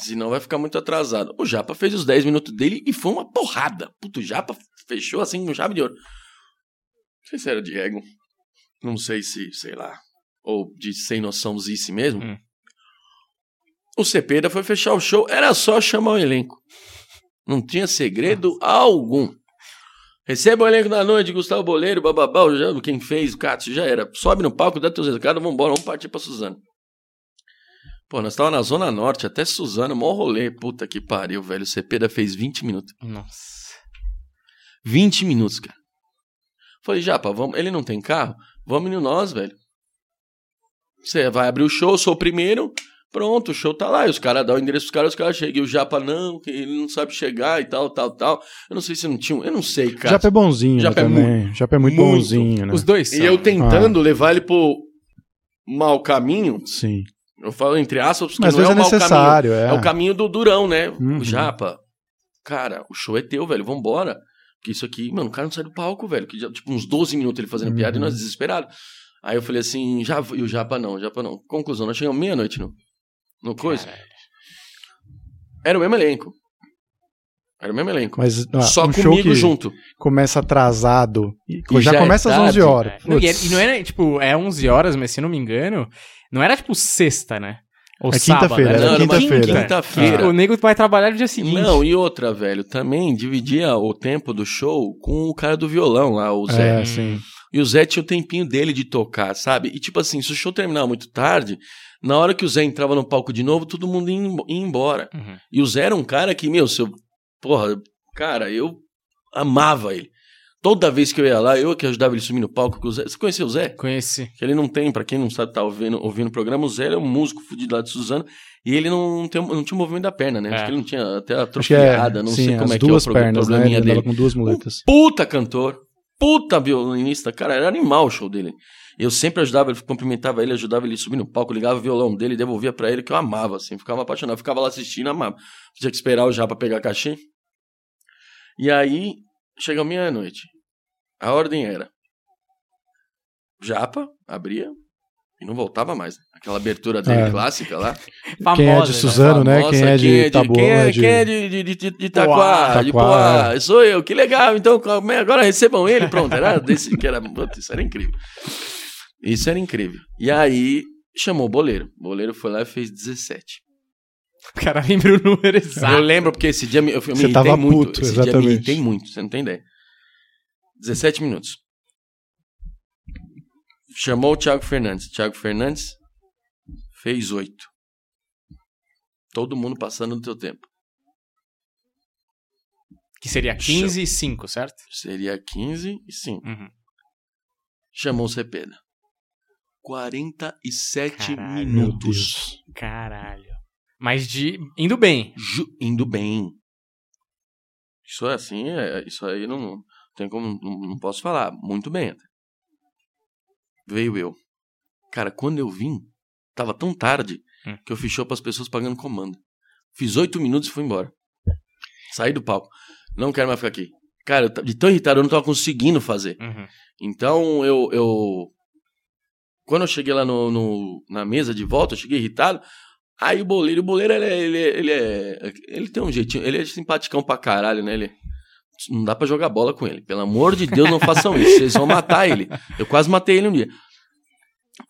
Senão vai ficar muito atrasado. O Japa fez os 10 minutos dele e foi uma porrada. Puto, o Japa fechou assim com chave de ouro. Não sei se era de ego. Não sei se, sei lá. Ou de sem noçãozice mesmo. Hum. O Cepeda foi fechar o show, era só chamar o elenco. Não tinha segredo algum. Receba o elenco da noite, Gustavo Boleiro, bababá, já- quem fez, o Cássio, já era. Sobe no palco, dá teus recados, vambora, vamos partir pra Suzano. Pô, nós tava na Zona Norte, até Suzano, mó rolê. Puta que pariu, velho. O Cepeda fez 20 minutos. Nossa. 20 minutos, cara. Falei, Japa, vamos... ele não tem carro? Vamos indo nós, velho. Você vai abrir o show, eu sou o primeiro. Pronto, o show tá lá. E os caras dão o endereço dos caras, os caras chegam. E o Japa, não, que ele não sabe chegar e tal, tal, tal. Eu não sei se não tinha um. Eu não sei, cara. Japa é bonzinho Japa é né, também. Japa é muito, muito. bonzinho, né? Os dois E são. eu tentando levar ele pro mau caminho. Sim. Eu falo entre aspas, porque Mas às não é vezes o é mau caminho. necessário, é. É o caminho do durão, né? Uhum. O Japa. Cara, o show é teu, velho. Vambora. Porque isso aqui, mano, o cara não sai do palco, velho. Que já, tipo, uns 12 minutos ele fazendo piada e Uhum. nós desesperados. Aí eu falei assim, já, e o Japa não, o Japa não. Conclusão, nós chegamos meia-noite no, no coisa. Caralho. Era o mesmo elenco. Era o mesmo elenco. Mas ah, Só um show comigo que junto. começa atrasado. E E já, já é começa às tarde. 11 horas. É. Não, e, é- e não era, tipo, é 11 horas, mas se não me engano, não era tipo sexta, né? Ou É quinta-feira, Não, quinta-feira. quinta-feira. Tipo, o nego vai trabalhar no dia seguinte. Não, e outra, velho, também dividia o tempo do show com o cara do violão lá, o Zé. É, sim. E o Zé tinha o tempinho dele de tocar, sabe? E tipo assim, se o show terminava muito tarde, na hora que o Zé entrava no palco de novo, todo mundo ia embo- ia embora. Uhum. E o Zé era um cara que, meu, seu. Porra, cara, eu amava ele. Toda vez que eu ia lá, eu que ajudava ele a subir no palco com o Zé. Você conheceu o Zé? Conheci. Que ele não tem, pra quem não sabe, tá ouvindo, ouvindo o programa, o Zé ele é um músico fudido lá de Suzano. E ele não, tem, não tinha movimento da perna, né? É. Acho que ele não tinha até que é, atrofiada, não sim, sei como é que é o pernas, né? probleminha Ele dele. com duas muletas. Puta cantor, puta violinista, cara, era animal o show dele. Eu sempre ajudava, ele cumprimentava ele, ajudava ele a subir no palco, ligava o violão dele, devolvia pra ele, que eu amava, assim, ficava apaixonado, ficava lá assistindo, amava. Tinha que esperar o já pra pegar cachê. E aí, chega meia-noite. A ordem era: Japa, abria e não voltava mais. Aquela abertura dele É. clássica lá. Famosa, Quem é de né? Suzano, né? Famosa, Quem é de Taboão, Quem é, é de- quem é de, de, de, de, de Itaquá, de Poá. Sou eu, que legal. Então, é? agora recebam ele. Pronto, era desse que era. Isso era incrível. Isso era incrível. E aí, chamou o boleiro. O boleiro foi lá e fez 17. O [LAUGHS] cara lembra o número exato. Eu lembro porque esse dia me- eu, eu me Você irritei tava muito. puto, esse dia me exatamente. irritei muito, você não tem ideia. 17 minutos. Chamou o Thiago Fernandes. Thiago Fernandes fez 8. Todo mundo passando no teu tempo. Que seria 15 e 5, certo? Seria 15 e 5. Uhum. Chamou o Cepeda. 47 Caralho, minutos. Caralho. Mas de. indo bem. Ju- indo bem. Isso é assim, é, isso aí não, não tem como, não, não posso falar. Muito bem. até. Veio eu. Cara, quando eu vim, tava tão tarde Hum. que eu fiz show pras pessoas pagando comando. Fiz oito minutos e fui embora. Saí do palco. Não quero mais ficar aqui. Cara, de tão irritado, eu não tava conseguindo fazer. Uhum. Então eu, eu. Quando eu cheguei lá no, no- na mesa de volta, eu cheguei irritado. Aí o boleiro, o boleiro, ele é, ele, é, ele é. Ele tem um jeitinho, ele é simpaticão pra caralho, né? Ele. Não dá pra jogar bola com ele. Pelo amor de Deus, não façam isso. Vocês vão matar ele. Eu quase matei ele um dia.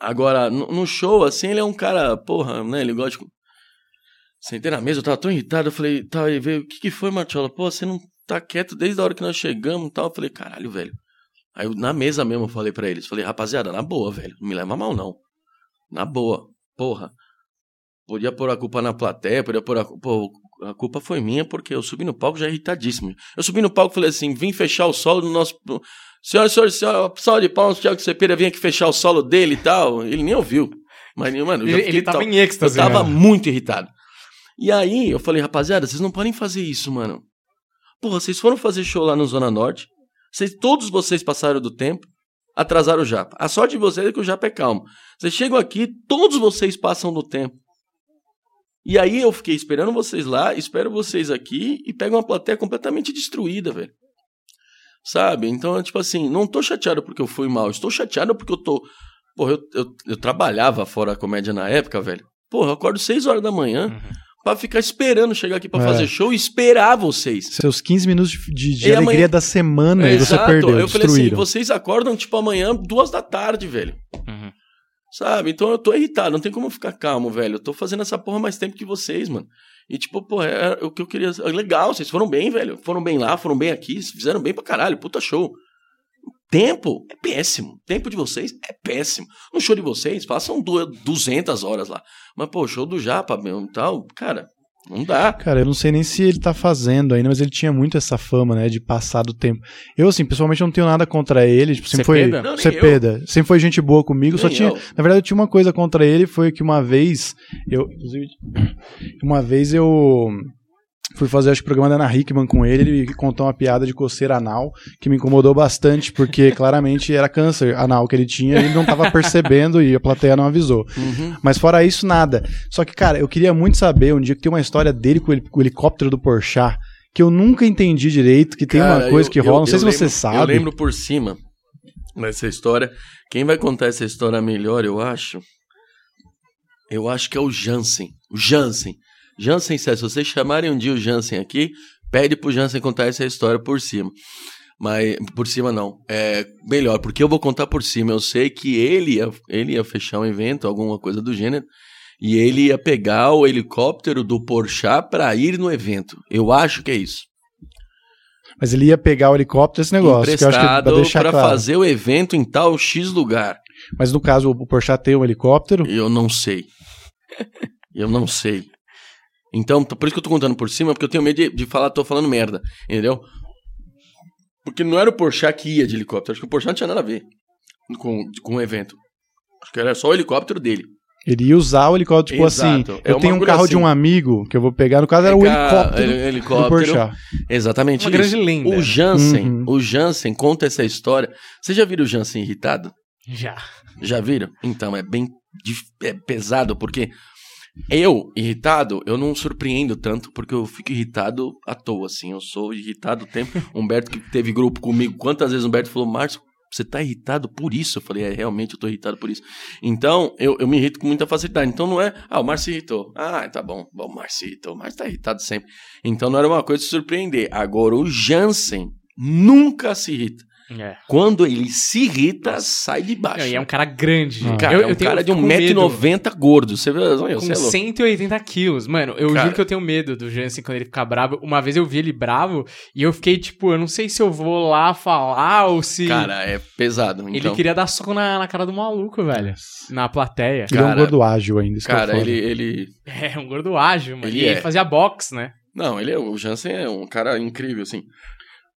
Agora, no, no show, assim, ele é um cara, porra, né? Ele gosta de. Sentei na mesa, eu tava tão irritado, eu falei, tá, aí veio, o que que foi, Martiola? Pô, você não tá quieto desde a hora que nós chegamos e tal. Eu falei, caralho, velho. Aí eu, na mesa mesmo eu falei pra eles, falei, rapaziada, na boa, velho, não me leva mal não. Na boa, porra. Podia pôr a culpa na plateia, podia pôr a culpa. A culpa foi minha porque eu subi no palco já irritadíssimo. Eu subi no palco e falei assim: vim fechar o solo do nosso. Senhoras e senhores, senhora, solo de palmas, Thiago Cepeda vem aqui fechar o solo dele e tal. Ele nem ouviu. Mas, mano, eu já Ele, ele tava tal- em êxtase. eu tava né? muito irritado. E aí eu falei, rapaziada, vocês não podem fazer isso, mano. Porra, vocês foram fazer show lá no Zona Norte. Vocês, todos vocês passaram do tempo, atrasaram o Japa. A sorte de vocês é que o Japa é calmo. Vocês chegam aqui, todos vocês passam do tempo. E aí eu fiquei esperando vocês lá, espero vocês aqui e pego uma plateia completamente destruída, velho. Sabe? Então, tipo assim, não tô chateado porque eu fui mal, estou chateado porque eu tô. Porra, eu, eu, eu trabalhava fora a comédia na época, velho. Porra, eu acordo 6 horas da manhã Uhum. Pra ficar esperando chegar aqui pra É. fazer show e esperar vocês. Seus 15 minutos de, de- E amanhã- alegria da semana e você perdeu, eu falei assim, destruíram. vocês acordam tipo amanhã, duas da tarde, velho. Uhum. Sabe? Então eu tô irritado, não tem como eu ficar calmo, velho. Eu tô fazendo essa porra mais tempo que vocês, mano. E tipo, pô, é o que eu queria. é Legal, vocês foram bem, velho. Foram bem lá, foram bem aqui, fizeram bem pra caralho, puta show. Tempo é péssimo. Tempo de vocês é péssimo. No show de vocês, façam du- 200 horas lá. Mas, pô, show do Japa, meu, e tal, cara, não dá. Cara, eu não sei nem se ele tá fazendo ainda, mas ele tinha muito essa fama, né, de passar do tempo. Eu, assim, pessoalmente não tenho nada contra ele, tipo, sempre Cepeda? foi... Não, Cepeda. Sempre foi gente boa comigo, só Nem tinha... eu. Na verdade, eu tinha uma coisa contra ele, foi que uma vez, eu, inclusive, uma vez eu fui fazer, acho que, o programa da Ana Hickman com ele, ele contou uma piada de coceira anal, que me incomodou bastante, porque [LAUGHS] claramente era câncer anal que ele tinha, e ele não tava percebendo e a plateia não avisou. Uhum. Mas fora isso, nada. Só que, cara, eu queria muito saber um dia que tem uma história dele com o helicóptero do Porchat, que eu nunca entendi direito, que tem uma Cara, coisa eu- que eu- rola, não sei eu se você lembro- sabe. Eu lembro por cima dessa história. Quem vai contar essa história melhor, eu acho. Eu acho que é o Jansen. O Jansen. Jansen, se vocês chamarem um dia o Jansen aqui, pede pro Jansen contar essa história por cima. Mas por cima não. É melhor, porque eu vou contar por cima. Eu sei que ele ia, ele ia fechar um evento, alguma coisa do gênero. E ele ia pegar o helicóptero do Porchat para ir no evento. Eu acho que é isso. Mas ele ia pegar o helicóptero esse negócio, pra emprestado para claro. fazer o evento em tal X lugar. Mas no caso, o Porchat tem um helicóptero. Eu não sei. Eu não sei. Então, por isso que eu tô contando por cima, porque eu tenho medo de, de falar, tô falando merda, entendeu? Porque não era o Porchat que ia de helicóptero, acho que o Porchat não tinha nada a ver com, com o evento. Acho que era só o helicóptero dele. Ele ia usar o helicóptero, tipo Exato. assim, É eu tenho um carro de assim. um amigo que eu vou pegar. No caso, era o Pegar helicóptero, do helicóptero. Porchat. Exatamente Uma isso. grande lenda. O Jansen, Uhum. o Jansen conta essa história. Vocês já viram o Jansen irritado? Já. Já viram? Então, é bem é pesado, porque eu, irritado, eu não surpreendo tanto, porque eu fico irritado à toa, assim. Eu sou irritado o tempo. [LAUGHS] Humberto, que teve grupo comigo, quantas vezes o Humberto falou, Márcio, você tá irritado por isso? Eu falei, é, realmente eu tô irritado por isso. Então, eu, eu me irrito com muita facilidade. Então, não é, ah, o Márcio irritou. Ah, tá bom, bom, o Márcio irritou. O Márcio tá irritado sempre. Então, não era uma coisa de surpreender. Agora, o Jansen nunca se irrita. É. Quando ele se irrita, sai de baixo. Não, e é um cara grande. Ah. Cara, eu, é um eu tenho- cara de eu fico com medo. 1,90m gordo. Você vê, olha, você Com é louco. 180 quilos. Mano, eu Cara. juro que eu tenho medo do Jansen quando ele ficar bravo. Uma vez eu vi ele bravo e eu fiquei tipo, eu não sei se eu vou lá falar ou se. Cara, é pesado. ele Então, queria dar soco na, na cara do maluco, velho. Na plateia. Ele é um Cara, gordo ágil ainda, isso que cara ele, ele. [LAUGHS] É, um gordo ágil, mano. Ele e ele é. fazia boxe, né? Não, ele é. O Jansen é um cara incrível, assim.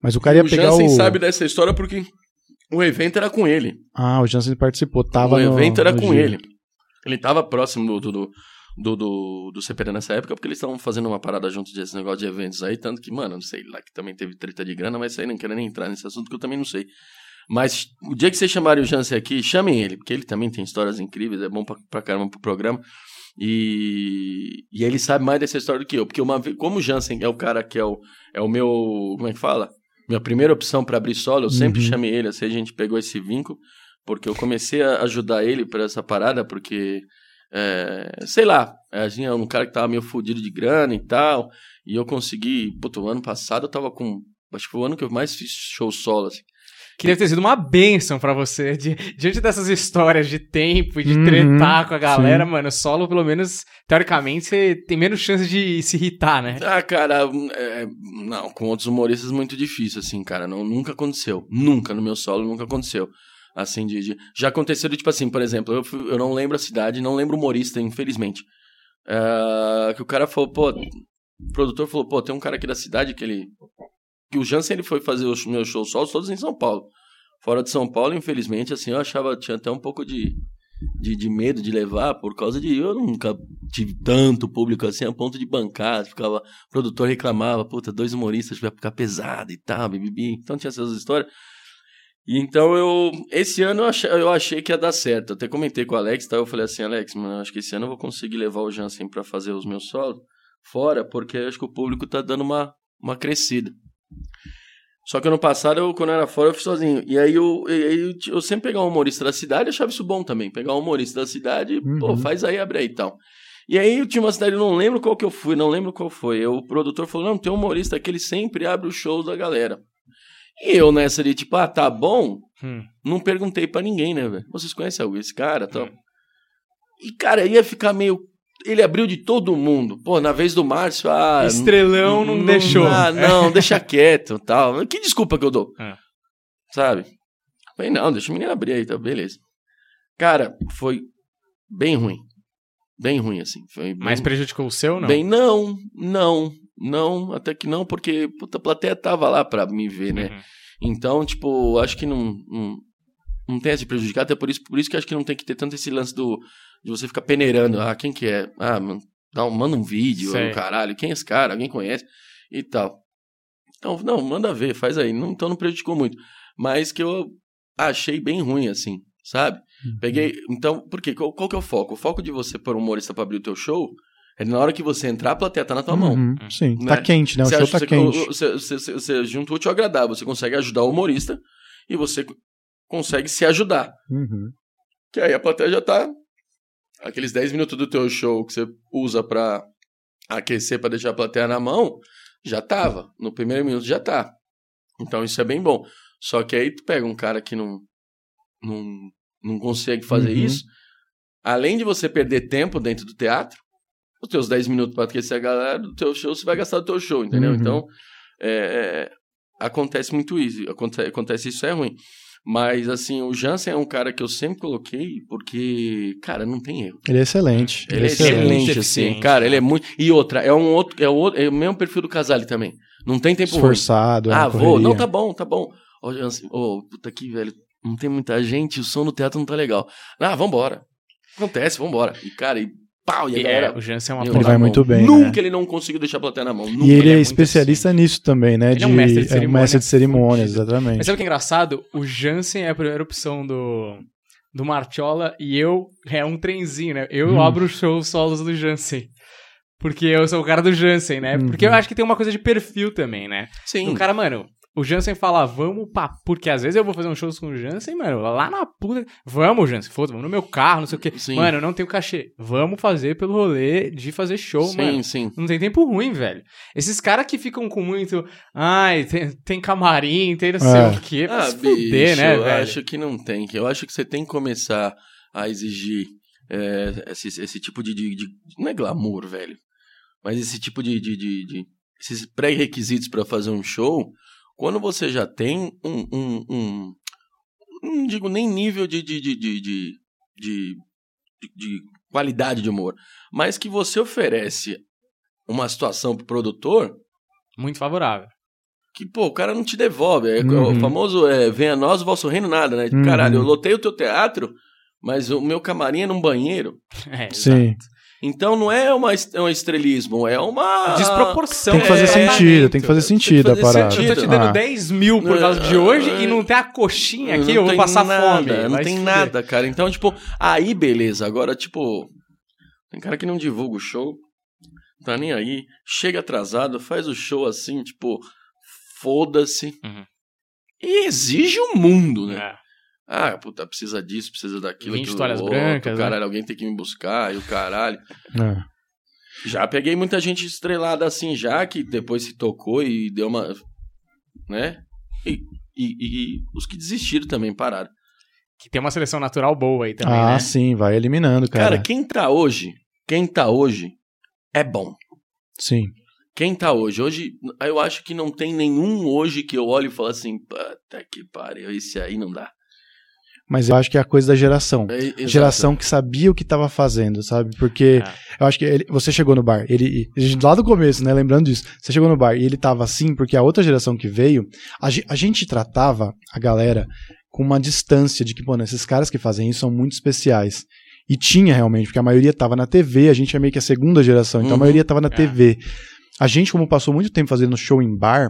Mas o cara ia o pegar Jansen o... sabe dessa história porque o evento era com ele. Ah, o Jansen participou, tava o no- evento era no com dia. ele. Ele tava próximo do, do, do, do, do CPD nessa época, porque eles estavam fazendo uma parada junto desse negócio de eventos aí, tanto que, mano, não sei lá que também teve treta de grana, mas isso aí não quero nem entrar nesse assunto que eu também não sei. Mas o dia que vocês chamarem o Jansen aqui, chamem ele, porque ele também tem histórias incríveis, é bom pra, pra caramba pro programa. E, e ele sabe mais dessa história do que eu, porque uma vez, como o Jansen é o cara que é o, é o meu, como é que fala? Minha primeira opção pra abrir solo, eu sempre Uhum. chamei ele, assim a gente pegou esse vínculo, porque eu comecei a ajudar ele pra essa parada, porque, é, sei lá, a gente é um cara que tava meio fudido de grana e tal, e eu consegui, puto, o ano passado eu tava com, acho que foi o ano que eu mais fiz show solo, assim. Que deve ter sido uma benção pra você. De, diante dessas histórias de tempo e de Uhum, tretar com a galera, sim. mano, solo, pelo menos, teoricamente, você tem menos chance de se irritar, né? Ah, cara, é, não, com outros humoristas muito difícil, assim, cara. Não, nunca aconteceu. Nunca, no meu solo, nunca aconteceu. Assim, de, de- já aconteceu, de, tipo assim, por exemplo, eu, fui- eu não lembro a cidade, não lembro o humorista, infelizmente. É, que o cara falou, pô, o produtor falou, pô, tem um cara aqui da cidade que ele. Que o Jansen ele foi fazer os meus shows solos todos em São Paulo. Fora de São Paulo, infelizmente, assim, eu achava, tinha até um pouco de, de, de medo de levar, por causa de. Eu nunca tive tanto público assim, a ponto de bancar, ficava o produtor reclamava, puta, dois humoristas vai ficar pesado e tal, bibibi. Então tinha essas histórias. E então eu. Esse ano eu achei, eu achei que ia dar certo. Até comentei com o Alex, tá? Eu falei assim, Alex, mano, acho que esse ano eu vou conseguir levar o Jansen pra fazer os meus solos fora, porque acho que o público tá dando uma, uma crescida. Só que ano passado, eu, quando eu era fora, eu fui sozinho. E aí eu, eu, eu sempre pegar um humorista da cidade, eu achava isso bom também. Pegar um humorista da cidade, pô, Uhum. faz aí, abre aí e tal. E aí eu tinha uma cidade, eu não lembro qual que eu fui, não lembro qual foi. O produtor falou, não, tem um humorista que ele sempre abre o show da galera. E eu nessa de tipo, ah, tá bom, Hum. não perguntei pra ninguém, né, velho? Vocês conhecem algum esse cara tal? Hum. E, cara, ia ficar meio. Ele abriu de todo mundo. Pô, na vez do Márcio, ah. Estrelão não, deixou. Ah, não, deixa quieto tal. Que desculpa que eu dou? É. Sabe? Falei, não, deixa o menino abrir aí, tá, beleza. Cara, foi bem ruim. Bem ruim, assim. Foi bem, Mas prejudicou o seu, não? bem, não, não, não, até que não, porque, puta, a plateia tava lá pra me ver, né? Uhum. Então, tipo, acho que não, não, não tem essa de prejudicar, até por isso, por isso que acho que não tem que ter tanto esse lance do, de você ficar peneirando. Ah, quem que é? Ah, mano, dá um, manda um vídeo, Sei. caralho, quem é esse cara? Alguém conhece? E tal. Então, não, manda ver, faz aí. Não, então não prejudicou muito. Mas que eu achei bem ruim, assim, sabe? Peguei. Então, por quê? Qual, qual que é o foco? O foco de você pôr um humorista pra abrir o teu show é na hora que você entrar, a plateia tá na tua mão. Uhum, Sim, Né? tá quente, né? O Você show acha tá que quente. Você, você, você, você junta o útil ao agradável. Você consegue ajudar o humorista e você consegue se ajudar. Uhum. Que aí a plateia já tá. Aqueles 10 minutos do teu show que você usa pra aquecer, pra deixar a plateia na mão, já tava. No primeiro minuto já tá. Então isso é bem bom. Só que aí tu pega um cara que não, não, não consegue fazer Uhum. isso. Além de você perder tempo dentro do teatro, os teus 10 minutos pra aquecer a galera do teu show, você vai gastar do teu show, entendeu? Uhum. Então, é, é, acontece muito isso. Acontece, acontece isso, é ruim. Mas, assim, o Jansen é um cara que eu sempre coloquei porque, cara, não tem erro. Ele é excelente. Ele é excelente. excelente, muito assim. Cara, né? ele é muito. E outra, é um outro. É o, outro, é o mesmo perfil do Casale também. Não tem tempo ruim. Esforçado. é Ah, vou. Não, tá bom, tá bom. Ô, Jansen, ô, puta aqui, velho. Não tem muita gente, o som no teatro não tá legal. Ah, vambora. Acontece, vambora. E, cara, e pau, e a galera. é, o Jansen é uma Ele vai mão. muito bem, Nunca né? ele não conseguiu deixar a plateia na mão. Nunca. E ele ele é é muito especialista nisso também, né? Ele é um mestre de é um mestre de [LAUGHS] cerimônia cerimônias, exatamente. Mas sabe o que é engraçado? O Jansen é a primeira opção do, do Martiola e eu é um trenzinho, né? Eu Hum. abro os shows solos do Jansen. Porque eu sou o cara do Jansen, né? Porque eu Uhum. acho que tem uma coisa de perfil também, né? Sim. O cara, mano, o Jansen fala, vamos pra. Porque às vezes eu vou fazer um show com o Jansen, mano, lá na puta. Vamos, Jansen, foda, vamos no meu carro, não sei o quê. Sim. Mano, eu não tenho cachê. Vamos fazer pelo rolê de fazer show, sim, mano. sim. Não tem tempo ruim, velho. Esses caras que ficam com muito. Ai, tem, tem camarim, tem não sei É. o quê. Pra Ah, se fuder, bicho, né, eu velho? acho que não tem. Eu acho que você tem que começar a exigir é, esse, esse tipo de, de, de- Não é glamour, velho. Mas esse tipo de. de, de, de- esses pré-requisitos pra fazer um show. Quando você já tem um. um, um não digo nem nível de, de, de, de, de, de, de- de qualidade de humor. Mas que você oferece uma situação pro produtor Muito favorável. que, pô, o cara não te devolve. É, Uhum. O famoso é, venha a nós o vosso reino nada, né? Uhum. Caralho, eu lotei o teu teatro, mas o meu camarim é num banheiro. [LAUGHS] É, Sim. Então não é uma, est- é um estrelismo, é uma... Desproporção. Tem que fazer É, sentido, tem que fazer sentido fazer a parada. Eu tô te dando Ah. 10 mil por causa de hoje e não tem a coxinha aqui, Não eu vou passar nada, fome. Não tem nada, cara. Então, tipo, aí beleza. Agora, tipo, tem cara que não divulga o show, tá nem aí, chega atrasado, faz o show assim, tipo, foda-se. Uhum. E exige o mundo, né? É. Ah, puta, precisa disso, precisa daquilo. 20 aquilo toalhas outro, brancas, né? Caralho, alguém tem que me buscar, e o caralho. É. Já peguei muita gente estrelada assim já, que depois se tocou e deu uma. Né? E, E, e os que desistiram também pararam. Que tem uma seleção natural boa aí também, ah, né? sim, vai eliminando, cara. Cara, quem tá hoje, quem tá hoje é bom. Sim. Quem tá hoje? Hoje, eu acho que não tem nenhum hoje que eu olho e falo assim, puta que pariu, esse aí não dá. Mas eu acho que é a coisa da geração. É. Geração que sabia o que estava fazendo, sabe? Porque É. eu acho que ele- você chegou no bar, ele lá do começo, né? Lembrando disso, você chegou no bar e ele tava assim porque a outra geração que veio, a, a gente tratava a galera com uma distância de que, pô, né, esses caras que fazem isso são muito especiais. E tinha realmente, porque a maioria tava na TV, a gente é meio que a segunda geração, então Uhum. a maioria tava na É. TV. A gente, como passou muito tempo fazendo show em bar,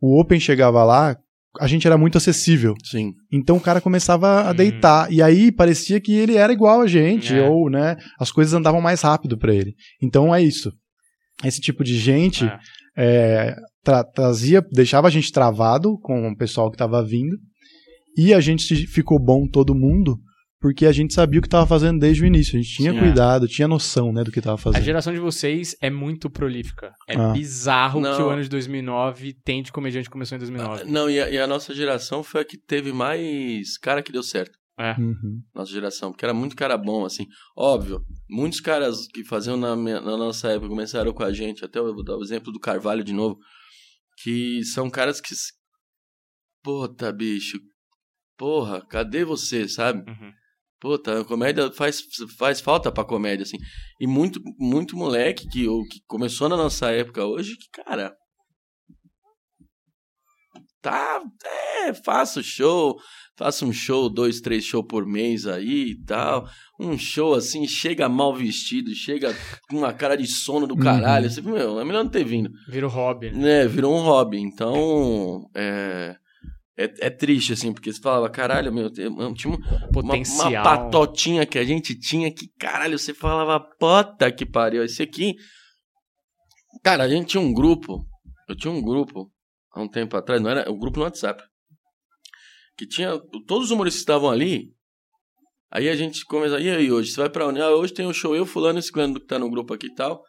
o Open chegava lá, a gente era muito acessível. Sim. Então o cara começava a Hum. deitar. E aí parecia que ele era igual a gente, É. ou, né, as coisas andavam mais rápido pra ele. Então é isso. Esse tipo de gente É. é, tra- trazia, deixava a gente travado com o pessoal que tava vindo. E a gente se- ficou bom todo mundo, porque a gente sabia o que tava fazendo desde o início. A gente tinha Sim, é. cuidado, tinha noção, né, do que tava A fazendo. geração de vocês é muito prolífica. É Ah. bizarro Não. que o ano de 2009 tem de comediante que começou em 2009. Não, e a, e a nossa geração foi a que teve mais cara que deu certo. Uhum. Nossa geração, porque era muito cara bom, assim. Óbvio, muitos caras que faziam na, minha- na nossa época começaram com a gente, até eu vou dar o exemplo do Carvalho de novo, que são caras que. s- Puta, bicho. Porra, cadê você, sabe? Uhum. Puta, a comédia faz, faz falta pra comédia, assim. E muito, muito moleque que, que começou na nossa época hoje, que, cara. Tá. É, faço show. Faço um show, dois, três shows por mês aí e tal. Um show assim, chega mal vestido, chega com uma cara de sono do caralho. Uhum. Você, meu, é melhor não ter vindo. Vira o hobby. né? É, virou um hobby. Então. É. É, é triste, assim, porque você falava, caralho, meu, tinha uma, uma, Potencial. uma patotinha que a gente tinha que, caralho, você falava, puta que pariu. Esse aqui. Cara, a gente tinha um grupo. Eu tinha um grupo há um tempo atrás, não era? O grupo no WhatsApp. Que tinha. Todos os humoristas que estavam ali. Aí a gente começa. E aí, hoje? Você vai pra onde? Ah, hoje tem um show, eu, Fulano, esse Fulano que tá no grupo aqui e tal.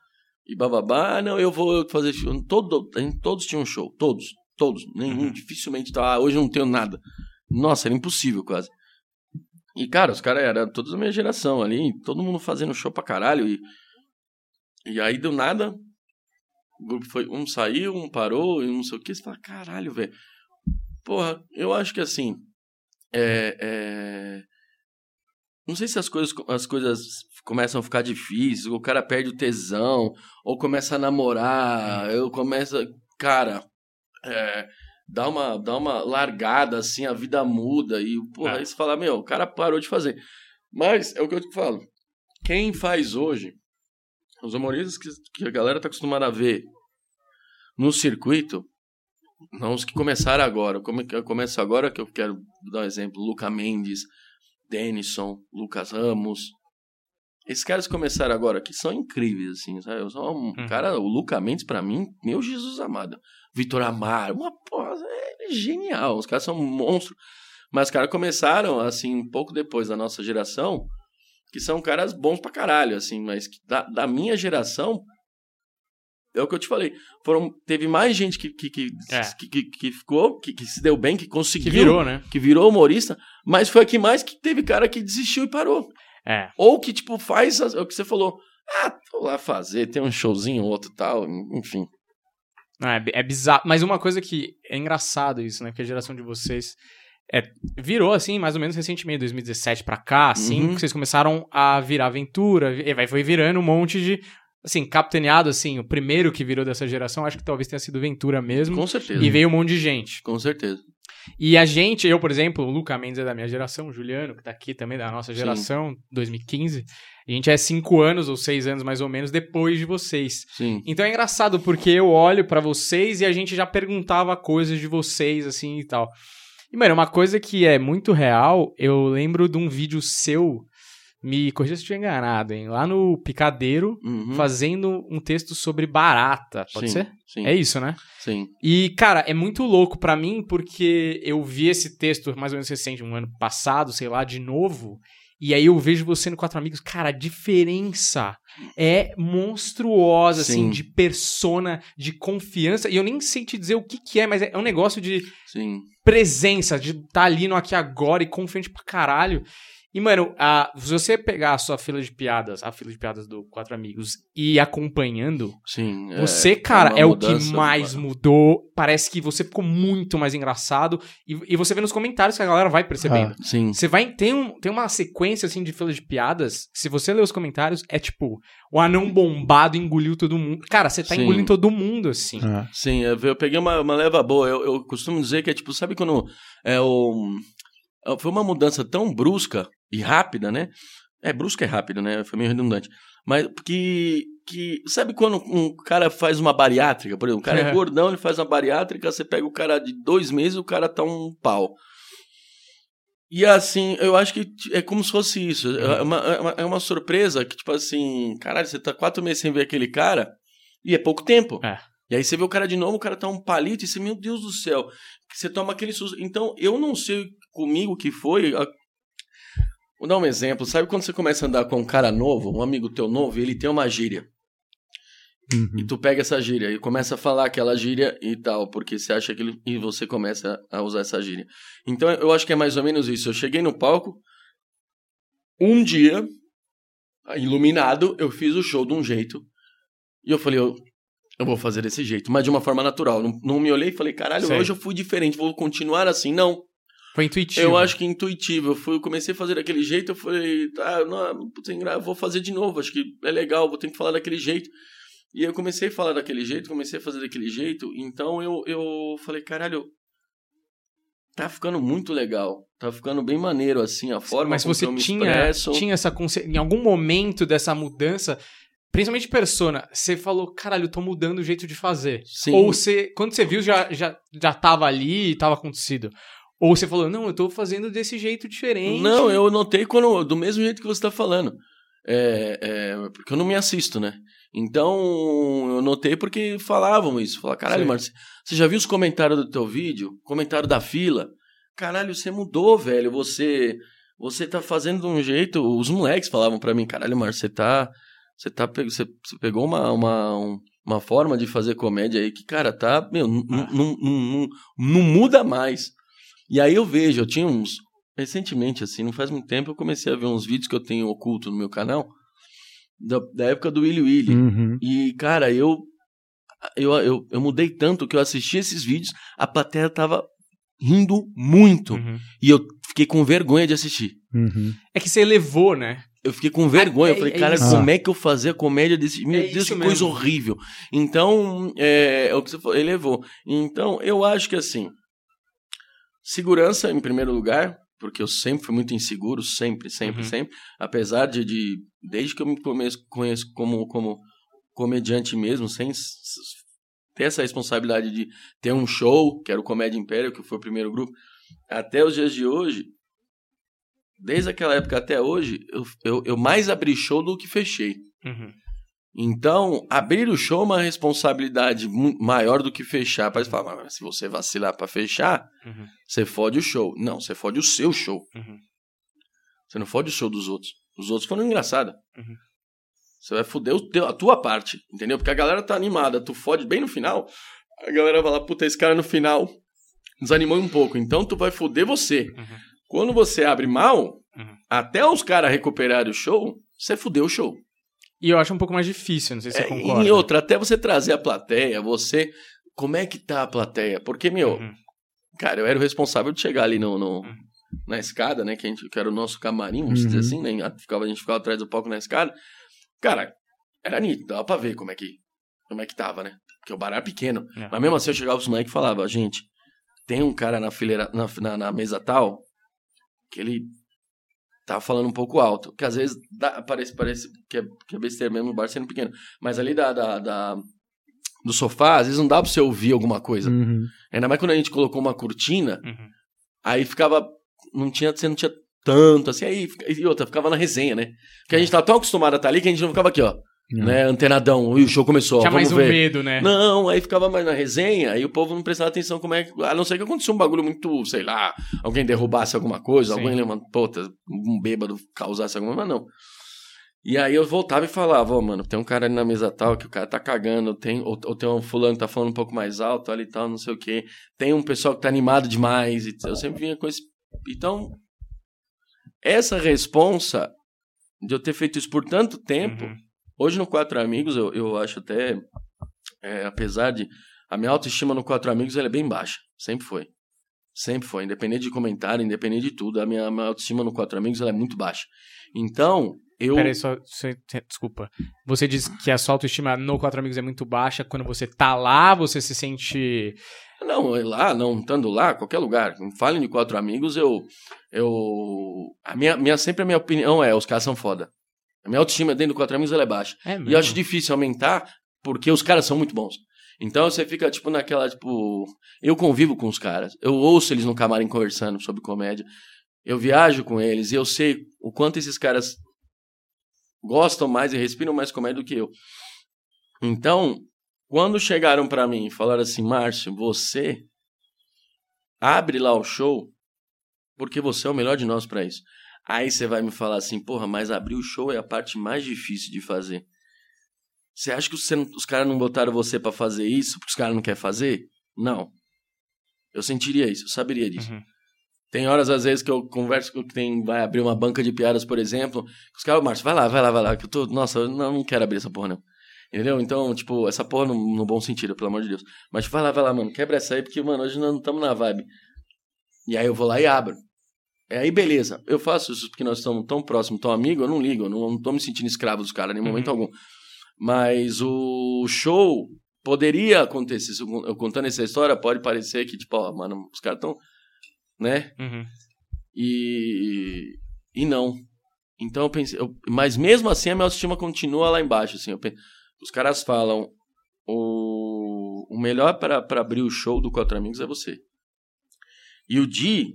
E bababá. Ah, não, eu vou fazer show. Todo, todos tinham um show. Todos. Todos. Nenhum. Uhum. Dificilmente. Tá, ah, hoje eu não tenho nada. Nossa, era impossível quase. E, cara, os caras eram todos da minha geração ali. Todo mundo fazendo show pra caralho. E, e aí, do nada. O grupo foi. Um saiu, um parou, e não sei o que. Você fala, caralho, velho. Porra, eu acho que assim. É, é, Não sei se as coisas, as coisas começam a ficar difíceis, o cara perde o tesão, ou começa a namorar, eu começo. Cara, é, dá, uma, dá uma largada, assim, a vida muda, e porra, É. aí você fala, meu, o cara parou de fazer. Mas é o que eu te falo. Quem faz hoje, os humoristas que, que a galera tá acostumada a ver no circuito, não os que começaram agora. Como é que eu começo agora, que eu quero dar um exemplo, Luca Mendes, Denison, Lucas Ramos. Esses caras que começaram agora aqui são incríveis, assim, sabe? Eu sou um Uhum. cara, o Luca Mendes, pra mim, meu Jesus amado. Vitor Amaro, uma porra, é genial. Os caras são um monstro. Mas os caras começaram, assim, um pouco depois da nossa geração, que são caras bons pra caralho, assim, mas que da, da minha geração, é o que eu te falei. Foram, teve mais gente que, que, que, É. que, que- que ficou, que, que se deu bem, que conseguiu, Que virou, né? que virou humorista, mas foi aqui mais que teve cara que desistiu e parou. É. Ou que, tipo, faz as- é o que você falou. Ah, vou lá fazer, tem um showzinho, outro tal, enfim. Não, é, é bizarro. Mas uma coisa que é engraçado isso, né? Que a geração de vocês é, virou, assim, mais ou menos recentemente, 2017 pra cá, assim, Uhum. que vocês começaram a virar aventura, e vai foi virando um monte de. Assim, capitaneado, assim, o primeiro que virou dessa geração, acho que talvez tenha sido Ventura mesmo. Com certeza. E veio um monte de gente. Com certeza. E a gente, eu, por exemplo, o Luca Mendes é da minha geração, o Juliano, que tá aqui também da nossa geração, 2015. A gente é cinco anos ou seis anos mais ou menos depois de vocês. Sim. Então é engraçado porque eu olho pra vocês e a gente já perguntava coisas de vocês assim e tal. E, mano, uma coisa que é muito real, eu lembro de um vídeo seu, me corrija se eu estiver enganado, hein? Lá no Picadeiro, Uhum. fazendo um texto sobre barata. Pode sim, ser? Sim. É isso, né? Sim. E, cara, é muito louco pra mim porque eu vi esse texto mais ou menos recente, um ano passado, sei lá, de novo. E aí eu vejo você no Quatro Amigos. Cara, a diferença é monstruosa, assim, Sim. de persona, de confiança. E eu nem sei te dizer o que que é, mas é um negócio de Sim. presença, de estar ali no aqui e agora e confiante pra caralho. E, mano, a, se você pegar a sua fila de piadas, a fila de piadas do Quatro Amigos, e ir acompanhando, Sim. é- você, cara, uma é, o que mudança, mais mudou. Parece que você ficou muito mais engraçado. E, e você vê nos comentários que a galera vai percebendo. Sim. Você vai. Tem, um, tem uma sequência assim de fila de piadas. Se você ler os comentários, é tipo: o anão bombado engoliu todo mundo. Cara, você tá Sim. engolindo todo mundo, assim. É. Sim, eu eu peguei uma, uma leva boa. Eu, eu costumo dizer que é tipo, sabe quando é o. Foi uma mudança tão brusca e rápida, né? É, brusca é rápido, né? Foi meio redundante. Mas que. que sabe quando um cara faz uma bariátrica? Por exemplo, o cara é É. gordão, ele faz uma bariátrica, você pega o cara de dois meses o cara tá um pau. E assim, eu acho que é como se fosse isso. É uma, é uma, é uma surpresa que, tipo assim, caralho, você tá quatro meses sem ver aquele cara e é pouco tempo. É. E aí você vê o cara de novo, o cara tá um palito e você, meu Deus do céu, você toma aquele susto. Então, eu não sei comigo o que foi. Vou dar um exemplo. Sabe quando você começa a andar com um cara novo, um amigo teu novo, e ele tem uma gíria. Uhum. E tu pega essa gíria e começa a falar aquela gíria e tal, porque você acha que ele... e você começa a usar essa gíria. Então eu acho que é mais ou menos isso. Eu cheguei no palco, um dia, iluminado, eu fiz o show de um jeito, e eu falei, eu, eu vou fazer desse jeito, mas de uma forma natural. Não, não me olhei e falei, caralho, Sei. hoje eu fui diferente, vou continuar assim. Não, Foi intuitivo. eu acho que intuitivo. Eu, fui, eu comecei a fazer daquele jeito, eu falei, tá, não, vou fazer de novo, acho que é legal, vou ter que falar daquele jeito. E eu comecei a falar daquele jeito, comecei a fazer daquele jeito, então eu, eu falei, caralho, tá ficando muito legal, tá ficando bem maneiro assim, a forma Mas como você eu me tinha, expresso. tinha essa consciência. Em algum momento dessa mudança, principalmente persona, você falou: caralho, eu tô mudando o jeito de fazer. Sim. Ou você, quando você viu, já, já, já tava ali e tava acontecido. Ou você falou: não, eu tô fazendo desse jeito diferente. Não, eu notei quando, do mesmo jeito que você está falando. É, é, porque eu não me assisto, né? Então, eu notei porque falavam isso. Falaram, caralho. Marcio, você já viu os comentários do teu vídeo? Comentário da fila? Caralho, você mudou, velho. Você você tá fazendo de um jeito... Os moleques falavam pra mim, caralho, Marcio, você tá... Você, tá, você, você pegou uma, uma, um- uma forma de fazer comédia aí que, cara, tá... Meu, não muda mais. E aí eu vejo, eu tinha uns... Recentemente, assim, não faz muito tempo, eu comecei a ver uns vídeos que eu tenho oculto no meu canal, da, da época do Willy Willy. Uhum. E, cara, eu, eu, eu, eu mudei tanto que eu assisti esses vídeos, a plateia tava rindo muito. Uhum. E eu fiquei com vergonha de assistir. Uhum. É que você elevou, né? Eu fiquei com vergonha. é- eu falei, é cara, isso. como é que eu fazia comédia desse. Meu É Deus, isso que coisa mesmo. horrível. Então, é, é o que você falou, elevou. Então, eu acho que assim. Segurança em primeiro lugar, porque eu sempre fui muito inseguro, sempre, sempre, Uhum. sempre. Apesar de, de. Desde que eu me conheço, conheço como, como comediante mesmo, sem ter essa responsabilidade de ter um show, que era o Comédia Império, que foi o primeiro grupo, até os dias de hoje, desde aquela época até hoje, eu, eu, eu mais abri show do que fechei. Uhum. Então, abrir o show é uma responsabilidade maior do que fechar. Parece falar, mas se você vacilar pra fechar, Uhum. você fode o show. Não, você fode o seu show. Uhum. Você não fode o show dos outros. Os outros foram engraçados. Uhum. Você vai foder teu- a tua parte, entendeu? Porque a galera tá animada, tu fode bem no final, a galera vai lá, puta, esse cara no final desanimou um pouco. Então tu vai foder você. Uhum. Quando você abre mal, Uhum. até os caras recuperarem o show, você fudeu o show. E eu acho um pouco mais difícil, não sei se você É, concorda. e outra, até você trazer a plateia, você. Como é que tá a plateia? Porque, meu, Uhum. cara, eu era o responsável de chegar ali no, no- Uhum. na escada, né? Que, a gente, que era o nosso camarim, vamos Uhum. dizer assim, né? A, ficava, a gente ficava atrás do palco na escada. Cara, era nítido, dava pra ver como é que, como é que tava, né? Porque o bar era pequeno. É. Mas mesmo assim eu chegava pros moleques e falava, gente, tem um cara na fileira, na, na, na mesa tal, que ele tá falando um pouco alto. Que às vezes dá- parece, parece que, é, que é besteira mesmo o bar sendo pequeno. Mas ali da, da, da- do sofá, às vezes não dá pra você ouvir alguma coisa. Uhum. Ainda mais quando a gente colocou uma cortina, Uhum. aí ficava. Não tinha, você não tinha tanto, assim, aí. E outra, ficava na resenha, né? Porque a gente tava tão acostumado a estar ali que a gente não ficava aqui, ó. Né, antenadão, e o show começou, Tinha mais um ver. medo, né? Não, aí ficava mais na resenha, aí o povo não prestava atenção como é que. A não ser que acontecesse um bagulho muito, sei lá, alguém derrubasse alguma coisa, Sim. alguém levantou, puta, um bêbado causasse alguma, mas não. E aí eu voltava e falava, ó, mano, tem um cara ali na mesa tal que o cara tá cagando, tem, ou, ou tem um fulano que tá falando um pouco mais alto ali e tal, não sei o quê. Tem um pessoal que tá animado demais. E eu sempre vinha com esse. Então, essa responsa de eu ter feito isso por tanto tempo, Uhum. Hoje no Quatro Amigos, eu, eu acho até. é, apesar de. A minha autoestima no Quatro Amigos ela é bem baixa. Sempre foi. Sempre foi. Independente de comentário, independente de tudo. A minha, minha autoestima no Quatro Amigos ela é muito baixa. Então, eu. Peraí, só, só- desculpa. Você diz que a sua autoestima no Quatro Amigos é muito baixa. Quando você tá lá, você se sente. Não, é lá, não estando lá, qualquer lugar. Falem de quatro amigos, eu. eu a minha, minha, sempre a minha opinião é: os caras são foda. A minha autoestima dentro do quatro amigos ela é baixa. É E eu acho difícil aumentar porque os caras são muito bons. Então você fica, tipo, naquela, tipo. Eu convivo com os caras. Eu ouço eles no camarim conversando sobre comédia. Eu viajo com eles e eu sei o quanto esses caras gostam mais e respiram mais comédia do que eu. Então, quando chegaram pra mim e falaram assim, Márcio, você abre lá o show porque você é o melhor de nós pra isso. Aí você vai me falar assim, porra, mas abrir o show é a parte mais difícil de fazer. Você acha que os caras não botaram você pra fazer isso porque os caras não querem fazer? Não. Eu sentiria isso, eu saberia disso. Uhum. Tem horas, às vezes, que eu converso com quem vai abrir uma banca de piadas, por exemplo. Os caras, Márcio, vai lá, vai lá, vai lá, que eu tô. Nossa, eu não, não quero abrir essa porra, não. Entendeu? Então, tipo, essa porra no, no bom sentido, pelo amor de Deus. Mas vai lá, vai lá, mano, quebra essa aí, porque, mano, hoje nós não estamos na vibe. E aí eu vou lá e abro. É aí, beleza. Eu faço isso porque nós estamos tão próximos, tão amigos, eu não ligo, eu não, tô me sentindo escravo dos caras em Uhum. momento algum. Mas o show poderia acontecer. Eu contando essa história, pode parecer que, tipo, ó, mano, os caras tão. Né? Uhum. E, e não. Então eu pensei, eu- mas mesmo assim a minha autoestima continua lá embaixo. Assim, eu pe- os caras falam: o, o melhor para abrir o show do Quatro Amigos é você. E o Di,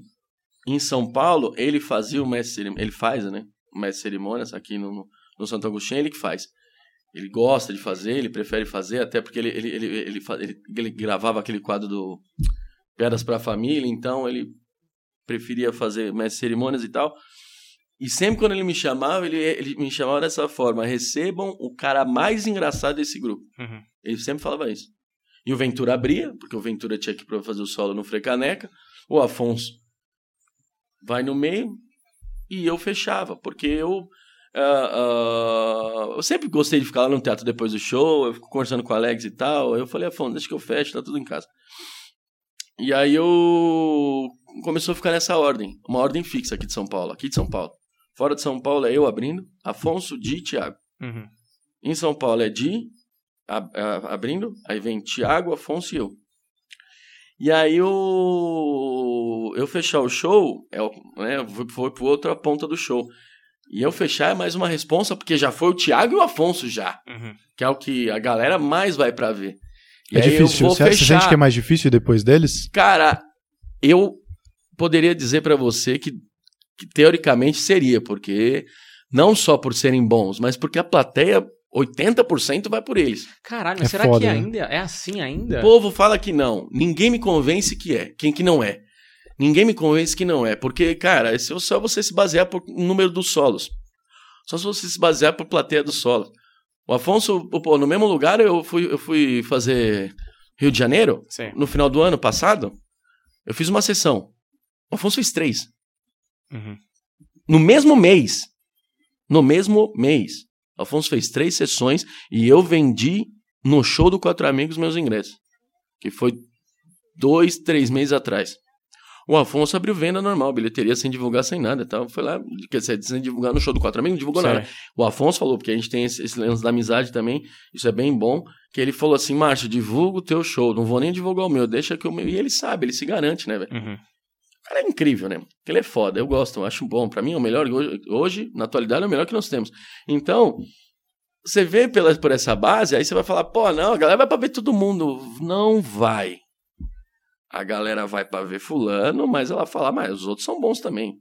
em São Paulo, ele fazia o mestre ele faz, né? O mestre cerimônias aqui no, no Santo Agostinho, ele que faz. Ele gosta de fazer, ele prefere fazer, até porque ele, ele, ele, ele, ele, ele gravava aquele quadro do Piadas para a Família, então ele preferia fazer mestre cerimônias e tal. E sempre quando ele me chamava, ele, ele me chamava dessa forma: recebam o cara mais engraçado desse grupo. Uhum. Ele sempre falava isso. E o Ventura abria, porque o Ventura tinha que fazer o solo no Frecaneca. O Afonso vai no meio e eu fechava, porque eu. ah, ah, eu sempre gostei de ficar lá no teatro depois do show, eu fico conversando com o Alex e tal. Eu falei, Afonso, deixa que eu fecho, tá tudo em casa. E aí eu. Começou a ficar nessa ordem, uma ordem fixa aqui de São Paulo, aqui de São Paulo. Fora de São Paulo é eu abrindo, Afonso, Di e Thiago. Uhum. Em São Paulo é Di, ab- abrindo, aí vem Thiago, Afonso e eu. E aí eu, eu fechar o show, é, né, foi, pro outra ponta do show. E eu fechar é mais uma responsa, porque já foi o Thiago e o Afonso já, Uhum. que é o que a galera mais vai pra ver. E É difícil. Você, você fechar. sente que é mais difícil depois deles? Cara, eu poderia dizer pra você que, que teoricamente seria, porque não só por serem bons, mas porque a plateia, 80% vai por eles. Caralho, mas É será foda, que né? ainda é assim ainda? O povo fala que não. Ninguém me convence que é. Quem que não é? Ninguém me convence que não é. Porque, cara, é só você se basear por número dos solos. Só se você se basear por plateia dos solos. O Afonso, pô, no mesmo lugar eu fui, eu fui fazer Rio de Janeiro, Sim. no final do ano passado. Eu fiz uma sessão. O Afonso fez três. Uhum. No mesmo mês. No mesmo mês. O Afonso fez três sessões e eu vendi no show do Quatro Amigos meus ingressos. Que foi dois, três meses atrás. O Afonso abriu venda normal, bilheteria sem divulgar, sem nada. Então foi lá, quer dizer, sem divulgar no show do Quatro Amigos, não divulgou nada. O Afonso falou, porque a gente tem esse, esse lance da amizade também, isso é bem bom, que ele falou assim, Márcio, divulga o teu show, não vou nem divulgar o meu, deixa que o meu... E ele sabe, ele se garante, né, velho? Uhum. O cara é incrível, né? Ele é foda, eu gosto, eu acho bom. Pra mim é o melhor, hoje, hoje, na atualidade, é o melhor que nós temos. Então, você vê pela, por essa base, aí você vai falar, pô, não, a galera vai pra ver todo mundo. Não vai. A galera vai pra ver fulano, mas ela fala, mas os outros são bons também.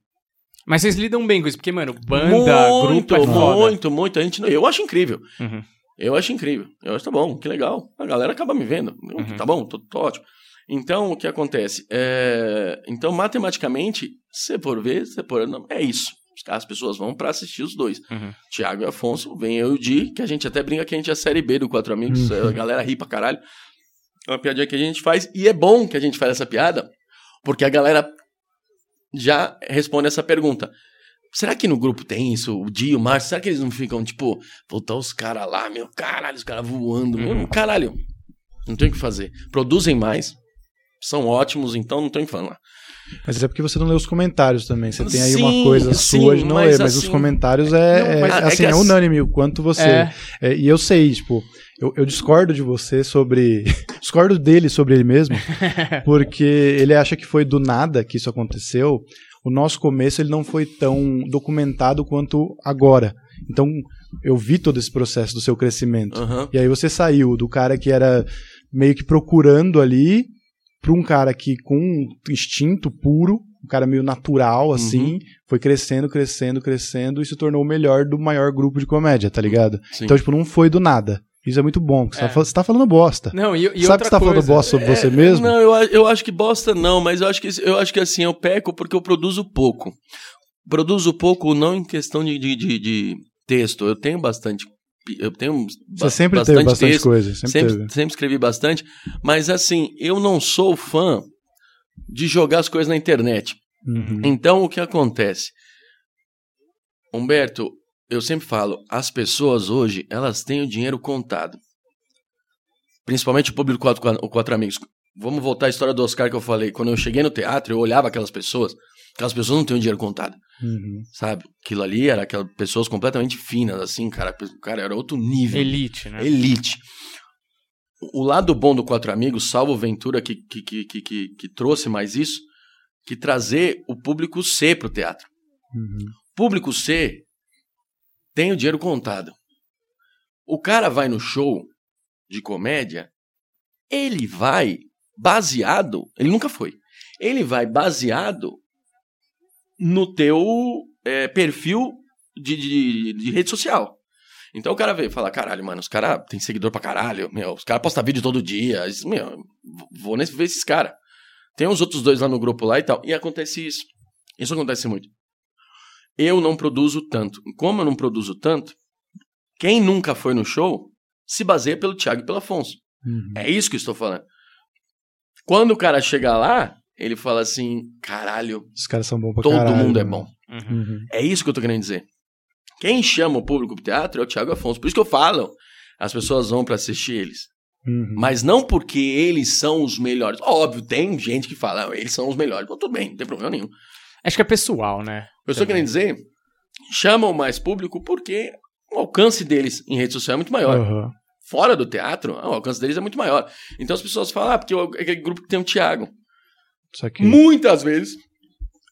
Mas vocês lidam bem com isso, porque, mano, banda, muito, grupo é foda. muito, muito. A gente, eu acho incrível. Uhum. Eu acho incrível. Eu acho tá bom, que legal. A galera acaba me vendo. Uhum. Tá bom, tô, tô ótimo. Então, o que acontece? É, Então, matematicamente, se for ver, se for... não, é isso. As pessoas vão pra assistir os dois. Uhum. Tiago e Afonso, vem eu e o Di, que a gente até brinca que a gente é a série B do Quatro Amigos. Uhum. A galera ri pra caralho. É uma piadinha que a gente faz. E é bom que a gente faz essa piada, porque a galera já responde essa pergunta. Será que no grupo tem isso? O Di e o Márcio, será que eles não ficam, tipo, voltar os caras lá, meu, caralho, os caras voando, meu, Uhum. caralho. Não tem o que fazer. Produzem mais, são ótimos, então não tem o que falar. Mas é porque você não lê os comentários também. Você tem aí uma Sim, coisa sim, sua de não mas ler, mas os assim- comentários é, Não, mas é, é assim, é as- unânime o quanto você. É. É, e eu sei, tipo, eu, eu discordo de você sobre. [LAUGHS] discordo dele sobre ele mesmo, [LAUGHS] porque ele acha que foi do nada que isso aconteceu. O nosso começo ele não foi tão documentado quanto agora. Então, eu vi todo esse processo do seu crescimento. Aham. E aí você saiu do cara que era meio que procurando ali para um cara que com um instinto puro, um cara meio natural assim, Uhum. foi crescendo, crescendo, crescendo e se tornou o melhor do maior grupo de comédia, tá ligado? Sim. Então, tipo, não foi do nada. Isso é muito bom, porque você, É. tá, fal- você tá falando bosta. Não, e, e Sabe que você tá falando coisa, bosta sobre você É, mesmo? Não, eu, eu acho que bosta não, mas eu acho que, eu acho que assim, eu peco porque eu produzo pouco. Produzo pouco não em questão de, de, de- de texto. Eu tenho bastante. Eu tenho Você sempre teve bastante texto, coisa, sempre, Sempre, teve. sempre escrevi bastante. Mas assim, eu não sou fã de jogar as coisas na internet. Uhum. Então, o que acontece? Humberto, eu sempre falo, as pessoas hoje, elas têm o dinheiro contado. Principalmente o público quatro, o quatro amigos. Vamos voltar à história do Oscar que eu falei. Quando eu cheguei no teatro, eu olhava aquelas pessoas. Aquelas pessoas não têm o dinheiro contado, Uhum. sabe? Aquilo ali era aquelas pessoas completamente finas, assim, cara. Cara era outro nível. Elite, né? Elite. O lado bom do Quatro Amigos, salvo Ventura que, que, que, que, que, que trouxe mais isso, que trazer o público C pro teatro. Uhum. Público C tem o dinheiro contado. O cara vai no show de comédia, ele vai baseado, ele nunca foi, ele vai baseado no teu é, perfil de, de, de rede social. Então o cara veio e fala, caralho, mano, os caras têm seguidor pra caralho, meu, os caras postam vídeo todo dia, meu, vou nesse, ver esses caras. Tem os outros dois lá no grupo lá e tal. E acontece isso. Isso acontece muito. Eu não produzo tanto. Como eu não produzo tanto, quem nunca foi no show se baseia pelo Thiago e pelo Afonso. Uhum. É isso que eu estou falando. Quando o cara chega lá, ele fala assim: caralho, Os caras são bons pra todo caralho. mundo é bom. Uhum. Uhum. É isso que eu tô querendo dizer. Quem chama o público pro teatro é o Thiago Afonso. Por isso que eu falo. As pessoas vão para assistir eles. Uhum. Mas não porque eles são os melhores. Óbvio, tem gente que fala, "Ah, eles são os melhores. Pô, tudo bem, não tem problema nenhum. Acho que é pessoal, né? Eu estou querendo dizer, chamam mais público porque o alcance deles em rede social é muito maior. Aham. Fora do teatro, o alcance deles é muito maior. Então as pessoas falam, ah, porque é aquele grupo que tem o Thiago. Só que. Muitas vezes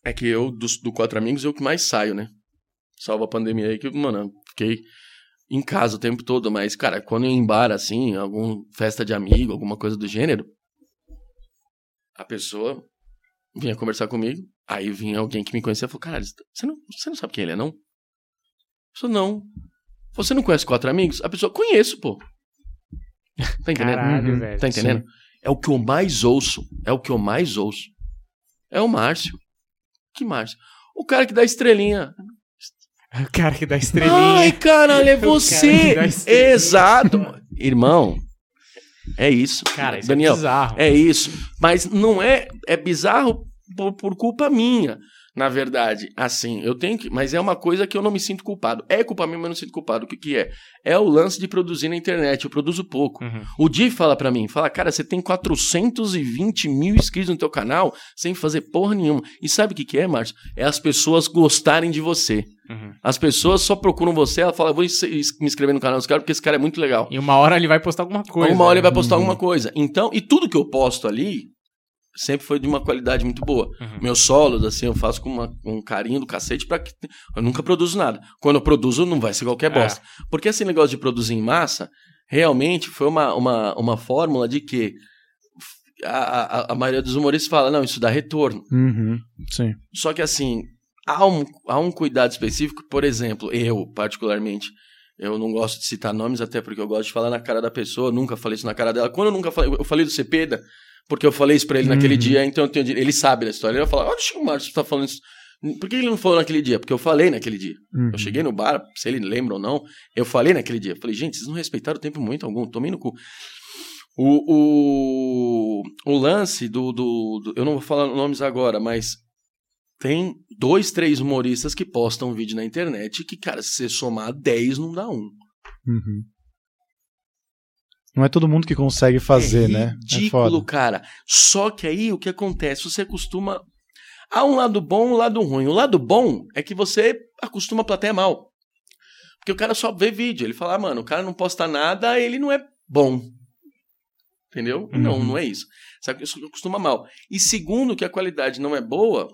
é que eu, dos, do Quatro Amigos, eu que mais saio, né? Salvo a pandemia aí, que, mano, eu fiquei em casa o tempo todo. Mas, cara, quando eu ia em bar, assim, alguma festa de amigo, alguma coisa do gênero, a pessoa vinha conversar comigo, aí vinha alguém que me conhecia e falou, caralho, você não, você não sabe quem ele é, não? Eu falei, não. Você não conhece Quatro Amigos? A pessoa, conheço, pô. Tá entendendo? Caralho, Uhum. velho. Tá entendendo? É o que eu mais ouço. É o que eu mais ouço. É o Márcio. Que Márcio? O cara que dá estrelinha. [LAUGHS] O cara que dá estrelinha. Ai, caralho, é [LAUGHS] você. Exato. Irmão, é isso. Cara, isso Daniel, é bizarro. é isso. Mas não é. É bizarro por, por culpa minha. Na verdade, assim, eu tenho que. Mas é uma coisa que eu não me sinto culpado. É culpa minha, mas eu não sinto culpado. O que, que é? É o lance de produzir na internet. Eu produzo pouco. Uhum. O Di fala pra mim, fala, cara, você tem 420 mil inscritos no teu canal sem fazer porra nenhuma. E sabe o que, que é, Márcio? É as pessoas gostarem de você. Uhum. As pessoas só procuram você, ela fala, vou me inscrever no canal desse cara porque esse cara é muito legal. E uma hora ele vai postar alguma coisa. Uma hora ele né? vai postar Uhum. alguma coisa. Então, e tudo que eu posto ali sempre foi de uma qualidade muito boa. Uhum. Meus solos, assim, eu faço com, uma- com um carinho do cacete pra que. Eu nunca produzo nada. Quando eu produzo, não vai ser qualquer É. bosta. Porque esse negócio de produzir em massa, realmente foi uma, uma, uma fórmula de que a, a, a maioria dos humoristas fala, não, isso dá retorno. Uhum. Sim. Só que assim, há um, há um cuidado específico, por exemplo, eu, particularmente, eu não gosto de citar nomes, até porque eu gosto de falar na cara da pessoa, nunca falei isso na cara dela. Quando eu nunca falei, eu falei do Cepeda, porque eu falei isso pra ele naquele Uhum. dia, então eu tenho, ele sabe da história. Ele vai falar, olha o Chico Márcio tá falando isso Por que ele não falou naquele dia? Porque eu falei naquele dia. Uhum. Eu cheguei no bar, se ele lembra ou não, eu falei naquele dia. Falei, gente, vocês não respeitaram o tempo muito algum, tomei no cu. O, o, o lance do, do, do- Eu não vou falar nomes agora, mas tem dois, três humoristas que postam vídeo na internet que, cara, se você somar 10, não dá um. Uhum. Não é todo mundo que consegue fazer, é né? É Ridículo, cara. Só que aí o que acontece? Você acostuma. Há um lado bom e um lado ruim. O lado bom é que você acostuma a plateia mal. Porque o cara só vê vídeo. Ele fala, ah, mano, o cara não posta nada, ele não é bom. Entendeu? Uhum. Não, não é isso. Você acostuma mal. E segundo, que a qualidade não é boa,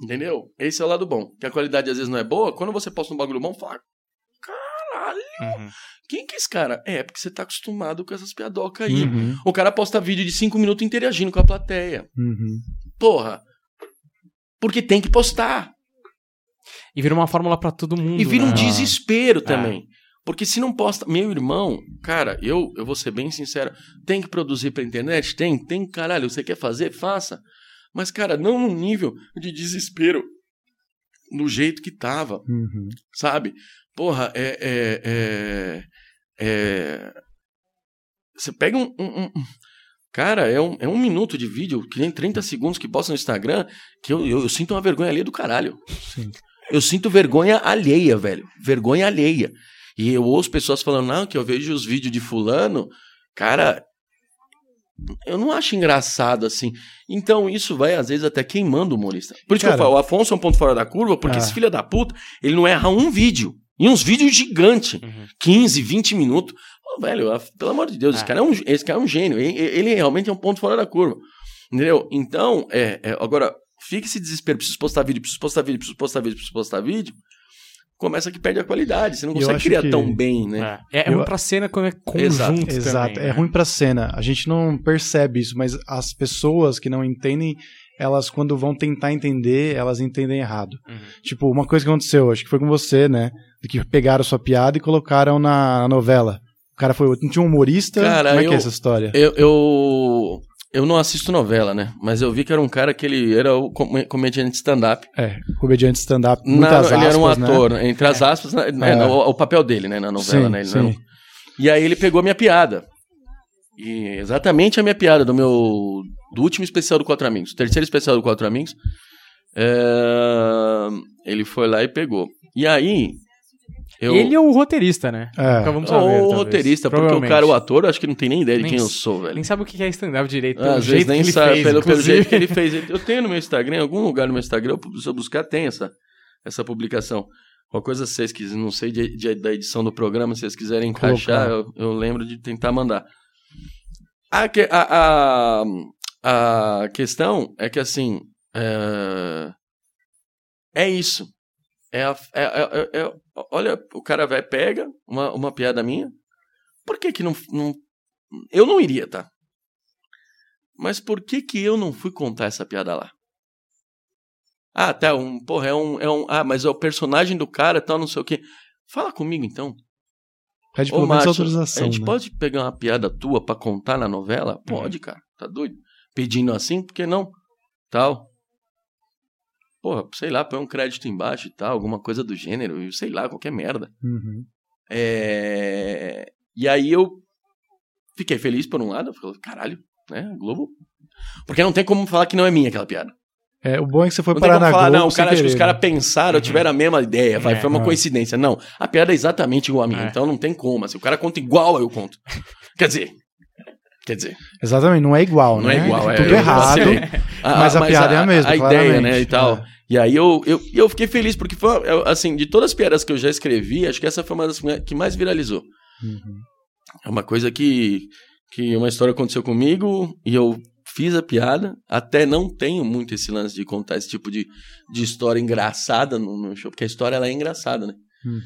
entendeu? Esse é o lado bom. Que a qualidade às vezes não é boa, quando você posta um bagulho bom, fala, Uhum. quem que é esse cara? É, porque você tá acostumado com essas piadocas aí. Uhum. O cara posta vídeo de 5 minutos interagindo com a plateia. Uhum. Porra. Porque tem que postar. E vira uma fórmula pra todo mundo. E vira um né? desespero É. também. Porque se não posta. Meu irmão, cara, eu, eu vou ser bem sincero. Tem que produzir pra internet? Tem, tem, caralho. Você quer fazer? Faça. Mas, cara, não num nível de desespero. Do jeito que tava. Uhum. Sabe? Porra, é. é, é, é- Você pega um. um- um- Cara, é um, é um minuto de vídeo, que nem 30 segundos que posta no Instagram, que eu, eu, eu sinto uma vergonha alheia do caralho. Sim. Eu sinto vergonha alheia, velho. Vergonha alheia. E eu ouço pessoas falando, não, que eu vejo os vídeos de fulano. Cara, eu não acho engraçado assim. Então isso vai, às vezes, até queimando o humorista. Por isso que Cara. eu falo, o Afonso é um ponto fora da curva, porque Ah. esse filho da puta, ele não erra um vídeo. E uns vídeos gigantes. Uhum. 15, 20 minutos. Ô, velho, pelo amor de Deus, esse, Ah. cara é um, esse cara é um gênio. Ele, ele realmente é um ponto fora da curva. Entendeu? Então, é, é, agora, fica esse desespero. Preciso postar vídeo, preciso postar vídeo, preciso postar vídeo, preciso postar vídeo. Começa que perde a qualidade. Você não consegue criar que- tão bem, né? É, é Eu- ruim pra cena quando é conjunto Exato, Exato, também, é né? ruim pra cena. A gente não percebe isso, mas as pessoas que não entendem, elas quando vão tentar entender, elas entendem errado. Uhum. Tipo, uma coisa que aconteceu, acho que foi com você, né? Que pegaram sua piada e colocaram na, novela. O cara foi. Não tinha um humorista? Cara, Como é que eu- é essa história? Eu, eu, eu não assisto novela, né? Mas eu vi que era um cara que ele era o com- comediante stand-up. É, comediante stand-up, Na- muitas Ele era um aspas, né? ator, entre as aspas, né? É. o, o papel dele, né? Na novela, Sim, né? Sim. não- E aí ele pegou a minha piada. E exatamente a minha piada do meu. Do último especial do Quatro Amigos. Terceiro especial do Quatro Amigos. É, Ele foi lá e pegou. E aí. Eu, Ele é o roteirista, né? É. Nunca vamos ou saber, o talvez. roteirista, porque o cara, o ator, eu acho que não tem nem ideia de Nem quem eu sou, velho. Nem sabe o que é stand-up direito. Ah, Pelo Às vezes nem sabe, fez, pelo, pelo jeito que ele fez. Eu tenho no meu Instagram, em algum lugar no meu Instagram, se eu buscar, tem essa, essa publicação. Qualquer coisa vocês quiserem, não sei de, de- da edição do programa, se vocês quiserem encaixar, eu, eu lembro de tentar mandar. A, a, a, a questão é que, assim, é, é isso. É, a- é- é- é- olha, o cara vai, pega uma, uma piada minha, por que que não, não... Eu não iria, tá? Mas por que que eu não fui contar essa piada lá? Ah, tá, um, porra, é um, é um, ah, mas é o personagem do cara, tal, não sei o quê. Fala comigo então. Pede Ô, pelo menos Márcio, autorização. a gente né? pode pegar uma piada tua pra contar na novela? Pode, cara. Tá doido? Pedindo assim, por que não? Tal. Porra, sei lá, põe um crédito embaixo e tal, alguma coisa do gênero, sei lá, qualquer merda. Uhum. É... E aí eu fiquei feliz por um lado, eu falei, caralho, né, Globo. Porque não tem como falar que não é minha aquela piada. É, o bom é que você foi Não parar na falar, Globo não, o cara, acho que os caras né? pensaram, tiveram a mesma ideia, vai, É, foi uma é. coincidência. Não, a piada é exatamente igual a minha, É. então não tem como. Assim, o cara conta igual, eu conto. Quer dizer, quer dizer, Exatamente, não é igual, não né? é igual. É, Tudo eu errado. [LAUGHS] Mas a piada é a mesma, A ideia, né, e tal. É. E aí eu, eu, eu fiquei feliz, porque foi, assim, de todas as piadas que eu já escrevi, acho que essa foi uma das que mais viralizou. Uhum. É uma coisa que, que uma história aconteceu comigo e eu fiz a piada. Até não tenho muito esse lance de contar esse tipo de, de história engraçada no, no show, porque a história ela é engraçada, né? Uhum.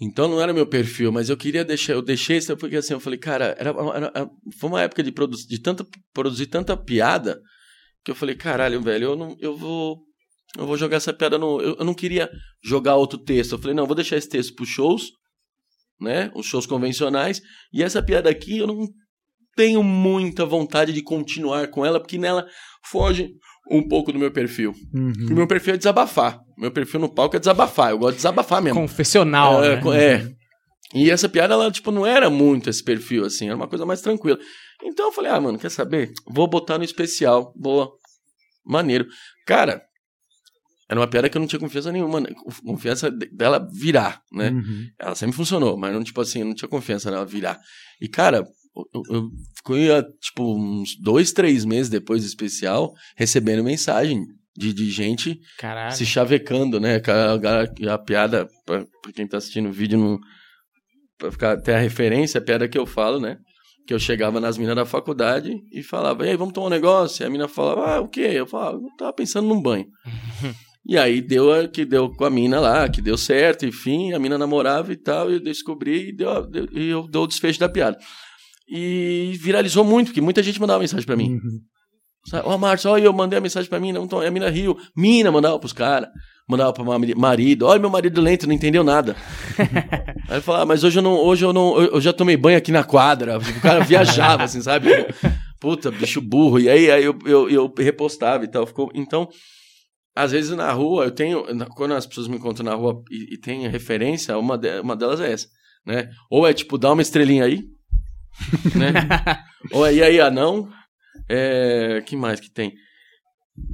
Então não era meu perfil, mas eu queria deixar, eu deixei isso porque assim, eu falei, cara, era, era- foi uma época de, produ de tanta, produzir tanta piada que eu falei, caralho, velho, eu não, eu vou, eu vou jogar essa piada no, eu, eu não queria jogar outro texto, eu falei, não, eu vou deixar esse texto pros shows, né, os shows convencionais, e essa piada aqui eu não, tenho muita vontade de continuar com ela, porque nela foge um pouco do meu perfil. Uhum. O meu perfil é desabafar. Meu perfil no palco é desabafar. Eu gosto de desabafar mesmo. Confessional, é, né? é. E essa piada, ela, tipo, não era muito esse perfil, assim. Era uma coisa mais tranquila. Então eu falei, ah, mano, quer saber? Vou botar no especial. Boa. Maneiro. Cara, era uma piada que eu não tinha confiança nenhuma. né? Confiança de- dela virar, né? Uhum. Ela sempre funcionou, mas não, tipo assim, eu não tinha confiança nela virar. E, cara, eu, eu fiquei, ah, tipo, uns dois, três meses depois do especial, recebendo mensagem de, de gente Caralho. se chavecando, né? A, a- a piada, pra, pra quem tá assistindo o vídeo, não, pra ficar, ter a referência, a piada que eu falo, né? Que eu chegava nas minas da faculdade e falava, e aí, vamos tomar um negócio? E a mina falava, ah, o quê? Eu falava, eu tava pensando num banho. [LAUGHS] e aí deu a- que deu com a mina lá, que deu certo, enfim, a mina namorava e tal, e eu descobri e deu, deu, e eu dou o desfecho da piada. E viralizou muito, porque muita gente mandava mensagem pra mim. Uhum. Ó, Márcio, olha, eu mandei a mensagem pra mina, não tô- a mina riu. Mina mandava pros caras, mandava pro mari- marido. Olha, meu marido lento, não entendeu nada. [LAUGHS] Aí ele falava, ah, mas hoje eu não, hoje eu não, eu eu já tomei banho aqui na quadra. Tipo, O cara viajava, assim, sabe? Puta, bicho burro. E aí, aí eu, eu, eu repostava e tal. Ficou, então, às vezes na rua, eu tenho, quando as pessoas me encontram na rua e, e tem referência, uma, de- uma delas é essa, né? Ou é tipo, dá uma estrelinha aí, [LAUGHS] né? Ou e aí, anão. É, que mais que tem?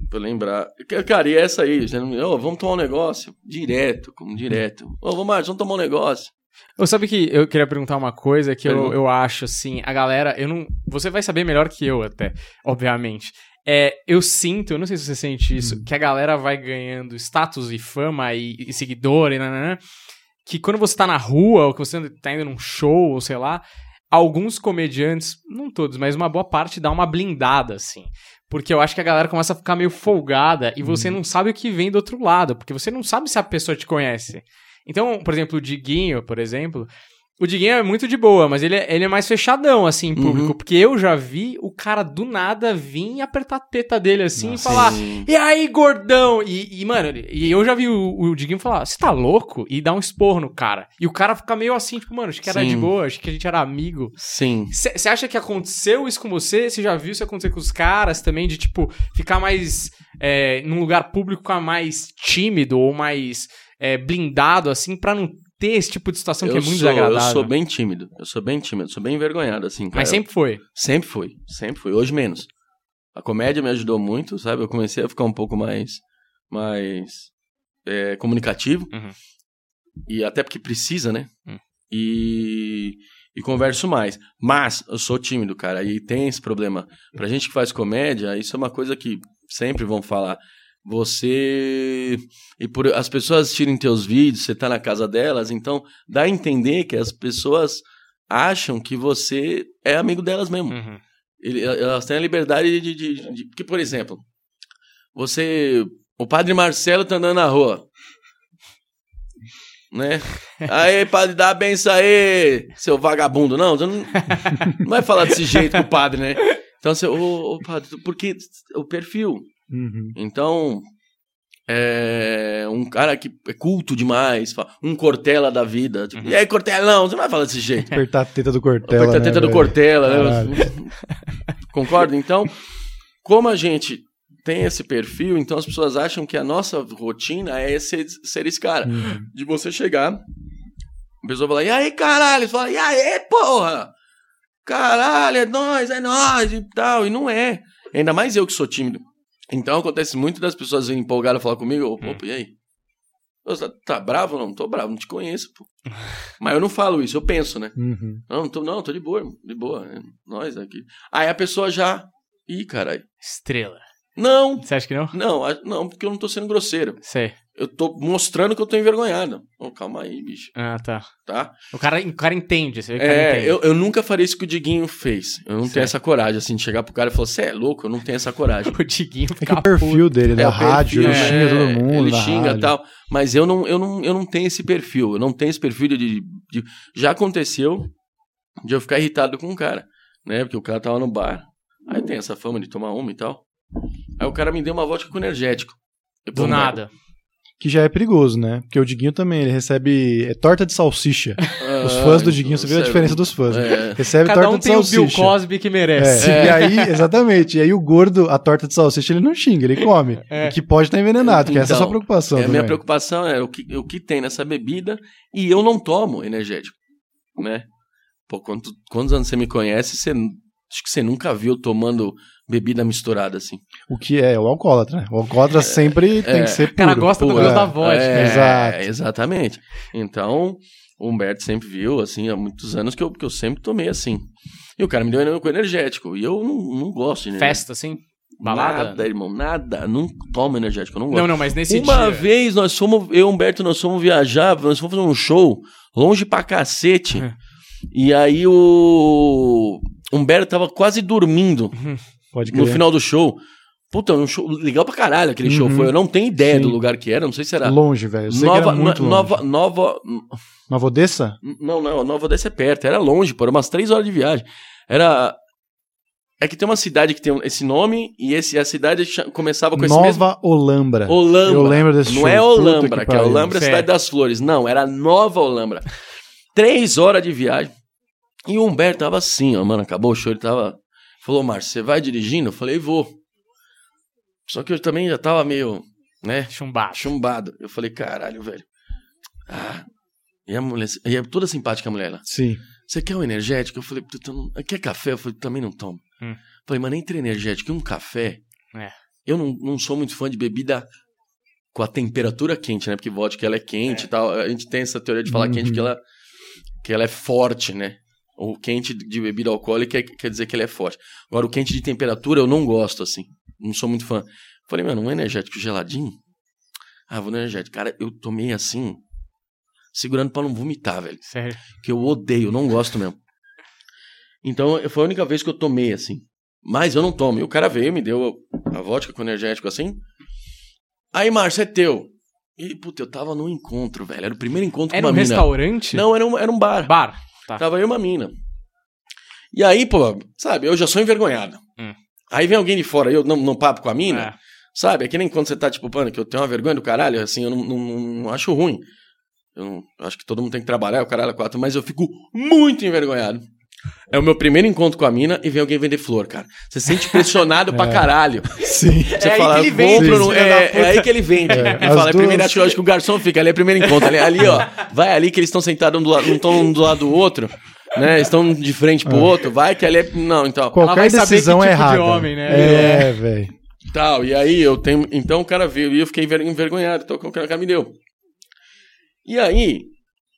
Pra eu lembrar. Ca- Cara, e essa aí? Ô, vamos tomar um negócio? Direto, como direto. Ô, vamos, Marcos, vamos tomar um negócio. Ô, sabe que eu queria perguntar uma coisa que eu, eu acho, assim, a galera, eu não. Você vai saber melhor que eu até, obviamente. É, eu sinto, eu não sei se você sente isso, que a galera vai ganhando status e fama e, e seguidor e nananã, que quando você tá na rua, ou que você tá indo num show, ou sei lá, alguns comediantes, não todos, mas uma boa parte dá uma blindada, assim. Porque eu acho que a galera começa a ficar meio folgada e você não sabe o que vem do outro lado, porque você não sabe se a pessoa te conhece. Então, por exemplo, o Diguinho, por exemplo, o Diguinho é muito de boa, mas ele é, ele é mais fechadão, assim, em público. Uhum. Porque eu já vi o cara do nada vir apertar a teta dele, assim, Nossa, e falar... Sim. E aí, gordão? E, e, mano, e eu já vi o, o Diguinho falar, você tá louco? E dar um esporro no cara. E o cara fica meio assim, tipo, mano, acho que era Sim. de boa, acho que a gente era amigo. Sim. Você acha que aconteceu isso com você? Você já viu isso acontecer com os caras também? De, tipo, ficar mais. É, num lugar público, ficar mais tímido ou mais é, blindado, assim, pra não ter esse tipo de situação que é muito sou, desagradável. Eu sou bem tímido. Eu sou bem tímido. Sou bem envergonhado, assim, cara. Mas sempre foi. Sempre fui. Sempre fui. Hoje menos. A comédia me ajudou muito, sabe? Eu comecei a ficar um pouco mais... Mais... é, comunicativo. Uhum. E até porque precisa, né? Hum. E... E converso mais. Mas eu sou tímido, cara. E tem esse problema. Pra gente que faz comédia, isso é uma coisa que sempre vão falar. Você. E por as pessoas assistirem teus vídeos, você tá na casa delas, então dá a entender que as pessoas acham que você é amigo delas mesmo. Uhum. Elas têm a liberdade de, de, de- Porque, por exemplo, você. O padre Marcelo tá andando na rua. Né? Aí, padre, dá a benção aí, seu vagabundo. Não, não, não vai falar desse jeito com o padre, né? Então, você, ô, ô, padre, porque o perfil. Uhum. Então, é um cara que é culto demais, um Cortella da vida. Tipo, E aí, Cortella, não, você não vai falar desse jeito. Apertar a teta do Cortella. Aperta a né, teta do velho? Cortella, né? [LAUGHS] Concorda? Então, como a gente tem esse perfil, então as pessoas acham que a nossa rotina é ser, ser esse cara. Uhum. De você chegar, a pessoa fala, e aí, caralho? Você fala, e aí, porra? Caralho, é nóis, é nóis e tal. E não é. Ainda mais eu que sou tímido. Então acontece muito das pessoas virem empolgadas falar comigo, Hum. opa, e aí? Você tá, tá bravo? Não, tô bravo, não te conheço, pô. [LAUGHS] Mas eu não falo isso, eu penso, né? Uhum. Não, tô, não, tô de boa, de boa. é Nós aqui. Aí a pessoa já. Ih, caralho. Estrela. Não, Você acha que não? não, não, porque eu não tô sendo grosseiro. Sei. Eu tô mostrando que eu tô envergonhado. Ô, calma aí, bicho, Ah, tá. tá? O cara, o cara entende, você vê que o É, entende. eu, eu nunca faria isso que o Diguinho fez. Eu não Certo. tenho essa coragem, assim, de chegar pro cara e falar, você é louco? Eu não tenho essa coragem. [LAUGHS] O Diguinho É que fica o perfil dele, da É, o rádio, perfil, ele é, xinga todo mundo. Ele xinga e rádio. tal. Mas eu não, eu, não, eu não tenho esse perfil. Eu não tenho esse perfil de, de- de- Já aconteceu de eu ficar irritado com um cara, né? Porque o cara tava no bar. Aí tem essa fama de tomar uma e tal. Aí o cara me deu uma vodka com energético. Eu, Do nada. Que já é perigoso, né? Porque o Diguinho também, ele recebe é, torta de salsicha. [LAUGHS] Os fãs do Diguinho, você viu a diferença dos fãs. Né? É. Recebe Cada torta um de tem o salsicha. Bill Cosby que É, merece. E aí, exatamente. E aí o gordo, a torta de salsicha, ele não xinga, ele come. É. Que pode estar envenenado, que essa é a sua Então, preocupação. É, a minha preocupação é o que, o que tem nessa bebida e eu não tomo energético, né? Pô, quanto- quantos anos você me conhece, você, acho que você nunca viu tomando bebida misturada assim. O que é o alcoólatra, né? O alcoólatra sempre tem que ser O cara puro. gosta do Puro, gosto é. da vodka. É, Exato. Exatamente. Então, o Humberto sempre viu, assim, há muitos anos que eu, que eu sempre tomei assim. E o cara me deu energético energético. E eu não, não gosto de energético. Festa, assim? Balada? Nada, irmão, nada. Não tomo energético, eu não gosto. Não, não, mas nesse Uma dia... vez nós fomos, eu e o Humberto, nós fomos viajar, nós fomos fazer um show longe pra cacete. É. E aí o Humberto tava quase dormindo Pode no final do show. Puta, um show legal pra caralho aquele show Uhum. foi. Eu não tenho ideia Sim. do lugar que era, não sei se era. Longe, velho. Nova, no- longe. nova, nova, Nova Odessa? não, não, Nova Odessa é perto, era longe, pô, era umas três horas de viagem. Era. É que tem uma cidade que tem esse nome e esse, a cidade começava com esse Nova mesmo. Olambra. Olambra. Eu lembro desse Não show. é Puta Olambra, que que, é. Olambra, é a cidade das flores. Não, era Nova Olambra. Três horas de viagem. E o Humberto tava assim, ó, mano, acabou o show, ele tava. Falou, Márcio, você vai dirigindo? Eu falei, vou. Só que eu também já tava meio, né, Chumbado. chumbado. Eu falei, caralho, velho. Ah. E a mulher, e é toda simpática a mulher lá. Sim. Você quer um energético? Eu falei, não... quer café? Eu falei, também não tomo. Hum. Falei, mas entre energético e um café. É. Eu não, não sou muito fã de bebida com a temperatura quente, né? Porque vodka ela é quente e tal. A gente tem essa teoria de falar Uhum. quente porque ela, que ela é forte, né? O quente de bebida alcoólica é- quer dizer que ele é forte. Agora, o quente de temperatura eu não gosto, assim. Não sou muito fã. Falei, mano, um energético geladinho? Ah, vou no energético. Cara, eu tomei assim, segurando pra não vomitar, velho Sério. que eu odeio, não gosto mesmo. Então, foi a única vez que eu tomei assim. Mas eu não tomo. E o cara veio, me deu a vodka com energético assim. Aí, Márcio, é teu. E, puta, eu tava num encontro, velho. Era o primeiro encontro Era com um uma mina. restaurante? Não, era um, era um bar. Bar. Tá. Tava eu e uma mina. E aí, pô, sabe, eu já sou envergonhado. Hum. Aí vem alguém de fora, eu não, não papo com a mina. É. Sabe? É que nem quando você tá, tipo, mano, que eu tenho uma vergonha do caralho, assim, eu não, não- não- acho ruim. Eu, não- eu acho que todo mundo tem que trabalhar, o caralho é quatro, mas eu fico muito envergonhado. É o meu primeiro encontro com a mina e vem alguém vender flor, cara. Você se sente pressionado pra [LAUGHS] caralho. Sim. Você aí fala, que ele vende, da é, é aí que ele vende. É, ele as fala, é primeiro, duas- acho, que- acho que o garçom fica ali, é primeiro encontro. Ali, ali, ó, vai ali que eles estão sentados um do lado, não estão um do lado do outro, né? Estão de frente pro outro, vai que ali é. Não, então. Qualquer vai saber decisão que é tipo de errada. homem, né? É, velho. Tal, e aí eu tenho. Então o cara veio e eu fiquei enver- envergonhado. Então o cara me deu. E aí,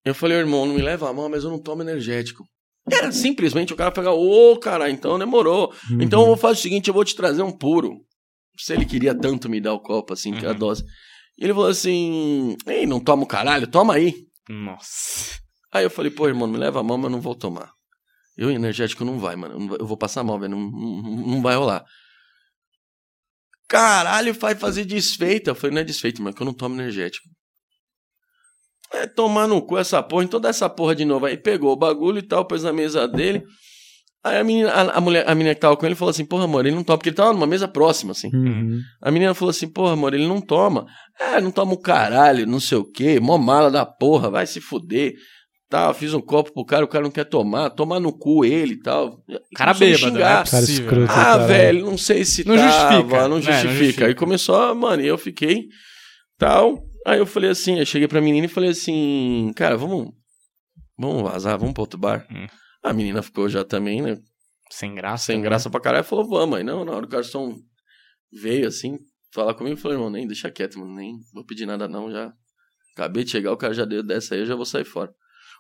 eu falei, irmão, não me leva a mão, mas eu não tomo energético. Era simplesmente o cara pegar, ô, cara, então demorou. Então eu vou fazer o seguinte, eu vou te trazer um puro. Se ele queria tanto me dar o copo, assim, que é a Uhum. dose. E ele falou assim, ei, não toma o caralho, toma aí. Nossa. Aí eu falei, pô, irmão, me leva a mão, mas não vou tomar. Eu energético não vai, mano. Eu vou passar mal, velho. Não, não, não vai rolar. Caralho, vai fazer desfeita. Eu falei, não é desfeita, mano, que eu não tomo energético. É tomar no cu essa porra, então dá essa porra de novo. Aí pegou o bagulho e tal, pôs na mesa dele. Aí a menina, a, a mulher, a menina que tava com ele falou assim, porra, amor, ele não toma, porque ele tava numa mesa próxima, assim. Uhum. A menina falou assim, porra, amor, ele não toma. É, não toma o caralho, não sei o quê, mó mala da porra, vai se fuder. Tá, eu fiz um copo pro cara, o cara não quer tomar, tomar no cu ele e tal. Cara bêbado, né? Cara escroto. Ah, Caralho. velho, não sei se Não tava, justifica, não né, não justifica. justifica. Aí começou, mano, e eu fiquei, tal. Aí eu falei assim, eu cheguei pra menina e falei assim, cara, vamos, vamos vazar, vamos pra outro bar. Hum. A menina ficou já também, né, Sem graça. sem né? graça pra caralho, falou, vamos. Aí não, na hora o garçom veio assim, falar comigo, falou, irmão, nem deixa quieto, mano, nem vou pedir nada não, já acabei de chegar, o cara já deu dessa aí, eu já vou sair fora.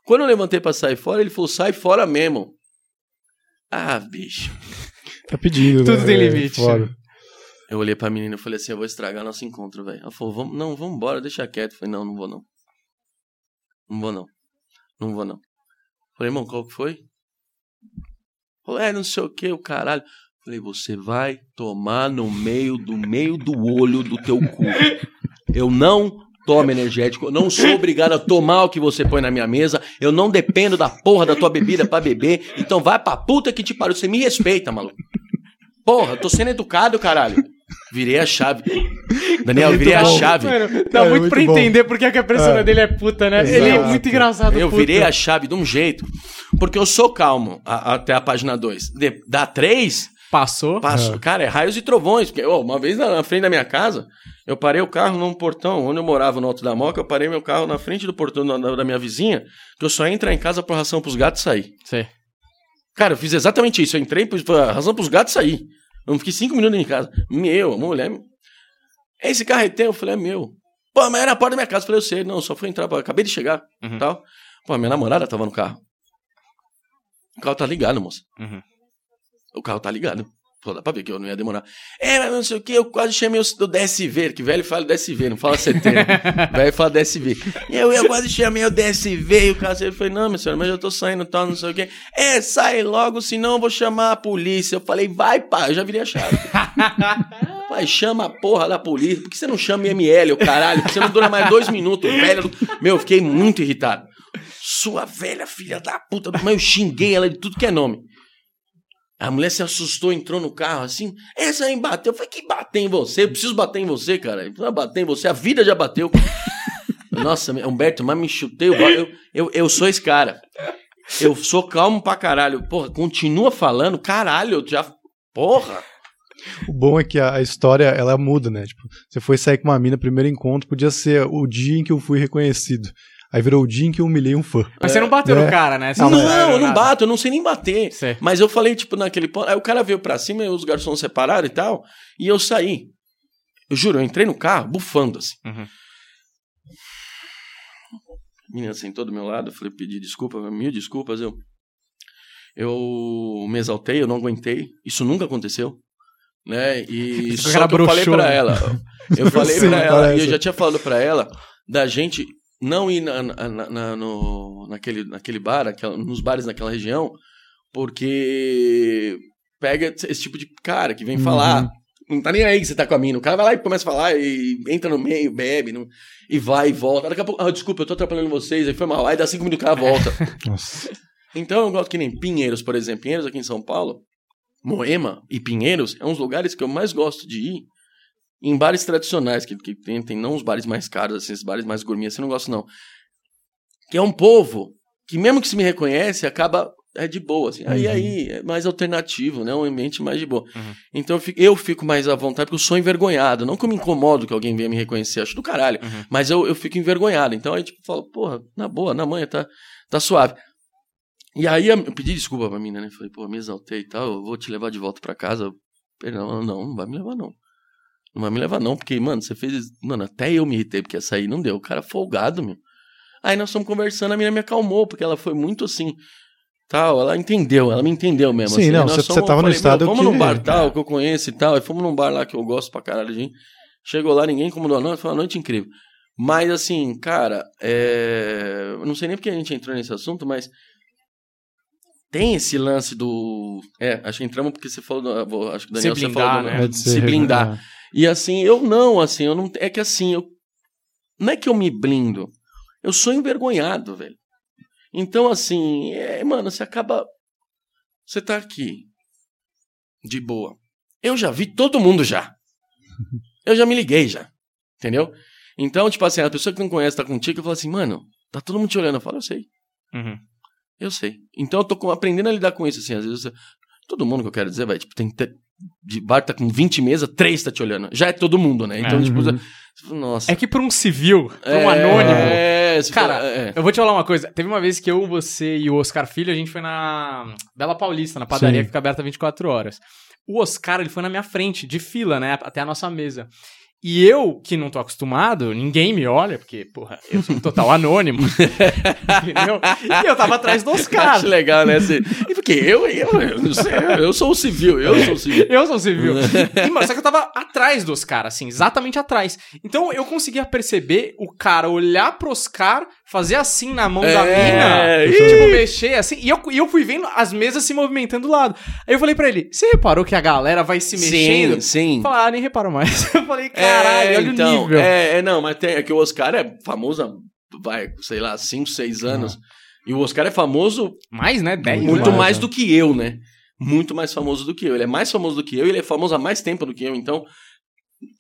Quando eu levantei pra sair fora, ele falou, sai fora mesmo. Ah, bicho. Tá pedindo, Tudo né? tem É, limite. foda. Eu olhei pra menina e falei assim, eu vou estragar nosso encontro, velho. Ela falou, vamos, não, vamos embora, deixa quieto. Eu falei, não, não vou não. Não vou não. Não vou não. Falei, irmão, qual que foi? Falou, é, não sei o que, o caralho. Falei, você vai tomar no meio do meio do olho do teu cu. Eu não tomo energético, eu não sou obrigado a tomar o que você põe na minha mesa, eu não dependo da porra da tua bebida pra beber, então vai pra puta que te pariu, você me respeita, maluco. Porra, eu tô sendo educado, caralho. Virei a chave. [LAUGHS] Daniel, eu Muito virei a bom. chave. Mano, dá Cara, é muito, muito pra bom. entender porque é que a persona É. dele é puta, né? Exato. Ele é muito engraçado. Eu puta. virei a chave de um jeito, porque eu sou calmo a- até a página 2. Da 3, Passou. passo, cara, é raios e trovões. Porque, ó, uma vez na, na frente da minha casa, eu parei o carro num portão, onde eu morava no Alto da Moca, eu parei meu carro na frente do portão da, da minha vizinha, que eu só ia entrar em casa por ração pros gatos sair. Sei. Cara, eu fiz exatamente isso. Eu entrei, pus a razão pros gatos sair. Eu não fiquei cinco minutos em casa. Meu, a mulher. Esse carro é teu? Eu falei, é meu. Pô, mas era a porta da minha casa. Eu falei, eu sei, não, só fui entrar, pô, acabei de chegar. Uhum. Tal. Pô, minha namorada tava no carro. O carro tá ligado, moça. Uhum. O carro tá ligado. Pô, dá pra ver que eu não ia demorar. É, mas não sei o que, eu quase chamei o do DSV, que velho fala DSV, não fala CT. né? [LAUGHS] velho fala DSV. E eu, eu quase chamei o DSV, e o cara falou, não, minha senhora, mas eu tô saindo, tal, não sei o que. É, sai logo, senão eu vou chamar a polícia. Eu falei, vai, pá, eu já virei a chave. [LAUGHS] Pai, chama a porra da polícia. Por que você não chama IML, o caralho? Por que você não dura mais dois minutos, velho? Meu, eu fiquei muito irritado. Sua velha filha da puta. Mas eu xinguei ela de tudo que é nome. A mulher se assustou, entrou no carro assim. Essa aí bateu. Eu falei, que bater em você? Eu preciso bater em você, cara. Eu bater em você. A vida já bateu. [LAUGHS] Nossa, Humberto, mas me chutei. Eu, eu, eu, sou esse cara. Eu sou calmo pra caralho. Porra, continua falando. Caralho, eu já. Porra. O bom é que a, a história, ela muda, né? Tipo, você foi sair com uma mina, primeiro encontro, podia ser o dia em que eu fui reconhecido. Aí virou o dia em que eu humilhei um fã. Mas você não bateu É. no cara, né? Você Não, saiu eu não nada. bato, eu não sei nem bater. Sei. Mas eu falei, tipo, naquele ponto. Aí o cara veio pra cima e os garçons separaram e tal. E eu saí. Eu juro, eu entrei no carro bufando assim. Uhum. A menina sentou do meu lado, eu falei, pedi desculpa, mil desculpas, eu. Eu me exaltei, eu não aguentei. Isso nunca aconteceu. Né? E [LAUGHS] só que eu falei né? ela. Eu [LAUGHS] falei pra ela, e eu já tinha falado pra ela da gente não ir na, na- na- no, naquele, naquele bar, aquela- nos bares naquela região, porque pega esse tipo de cara que vem Uhum. falar. Não tá nem aí que você tá com a mina. O cara vai lá e começa a falar e entra no meio, bebe, não- e vai e volta. Daqui a pouco, ah, desculpa, eu tô atrapalhando vocês, aí foi mal. Aí dá cinco minutos o cara volta. [LAUGHS] Então eu gosto que nem Pinheiros, por exemplo. Pinheiros aqui em São Paulo, Moema e Pinheiros é uns lugares que eu mais gosto de ir em bares tradicionais, que, que tem, tem não os bares mais caros, assim, esses bares mais gourmet, assim, não gosto não. Que é um povo que mesmo que se me reconhece, acaba é de boa, assim. Aí Uhum. aí é mais alternativo, né? Um ambiente mais de boa. Uhum. Então eu fico, eu fico mais à vontade porque eu sou envergonhado. Não que eu me incomodo que alguém venha me reconhecer, acho do caralho. Uhum. Mas eu, eu fico envergonhado. Então aí, tipo, eu falo, porra, na boa, na manhã, tá, tá suave. E aí eu pedi desculpa pra mina, né? Falei, pô, me exaltei e tal, eu vou te levar de volta pra casa. Perdão, não, não vai me levar, não. Não vai me levar, não, porque, mano, você fez. Mano, até eu me irritei, porque essa aí não deu. O cara folgado, meu. Aí nós fomos conversando, a mina me acalmou, porque ela foi muito assim. Tal, ela entendeu, ela me entendeu mesmo. Sim, assim, não, você- fomos- você tava no falei, estado Vamos que- num bar tal, que eu conheço e tal. Aí fomos num bar lá que eu gosto pra caralho de ir. Chegou lá, ninguém incomodou a noite, foi uma noite incrível. Mas assim, cara, é... eu não sei nem porque a gente entrou nesse assunto, mas tem esse lance do. É, acho que entramos porque você falou. Do... vou- Acho que o Daniel Se você blindar, falou do... né? É de se blindar. é. E assim, eu não, assim, eu não. É que assim, eu. Não é que eu me blindo. Eu sou envergonhado, velho. Então, assim, é, mano, você acaba. Você tá aqui. De boa. Eu já vi todo mundo já. [LAUGHS] Eu já me liguei já. Entendeu? Então, tipo assim, a pessoa que não conhece tá contigo, eu falo assim, mano, tá todo mundo te olhando. Eu falo, eu sei. Uhum. Eu sei. Então eu tô aprendendo a lidar com isso, assim. Às vezes, todo mundo que eu quero dizer, vai, tipo, tem. De bar tá com 20 mesas, três tá te olhando. Já é todo mundo, né? Então, É. tipo, Uhum. nossa. É que pra um civil, pra um É, anônimo. É, Cara, for- é. Eu vou te falar uma coisa. Teve uma vez que eu, você e o Oscar Filho, a gente foi na Bela Paulista, na padaria Sim. que fica aberta 24 horas. O Oscar, ele foi na minha frente, de fila, né? Até a nossa mesa. E eu, que não tô acostumado, ninguém me olha, porque, porra, eu sou um total anônimo. [LAUGHS] entendeu? E eu tava atrás do Oscar. [LAUGHS] Acho legal, né? E porque eu, eu, eu, não sei, eu sou o civil, eu sou o civil. Eu sou civil. [LAUGHS] E, mano, só que eu tava atrás dos caras, assim, exatamente atrás. Então eu conseguia perceber o cara olhar pro Oscar, fazer assim na mão da É, mina, ih. tipo, mexer assim. E eu, e eu fui vendo as mesas se movimentando do lado. Aí eu falei pra ele: Você reparou que a galera vai se mexendo? Sim, sim. Falei, ah, nem reparo mais. [LAUGHS] Eu falei, caralho, é, olha então, o nível. É, é, não, mas tem, é que o Oscar é famoso vai, sei lá, 5, 6 anos. E o Oscar é famoso Mais, né? 10 muito mais, mais né? do que eu, né? Muito mais famoso do que eu. Ele é mais famoso do que eu e ele é famoso há mais tempo do que eu. Então,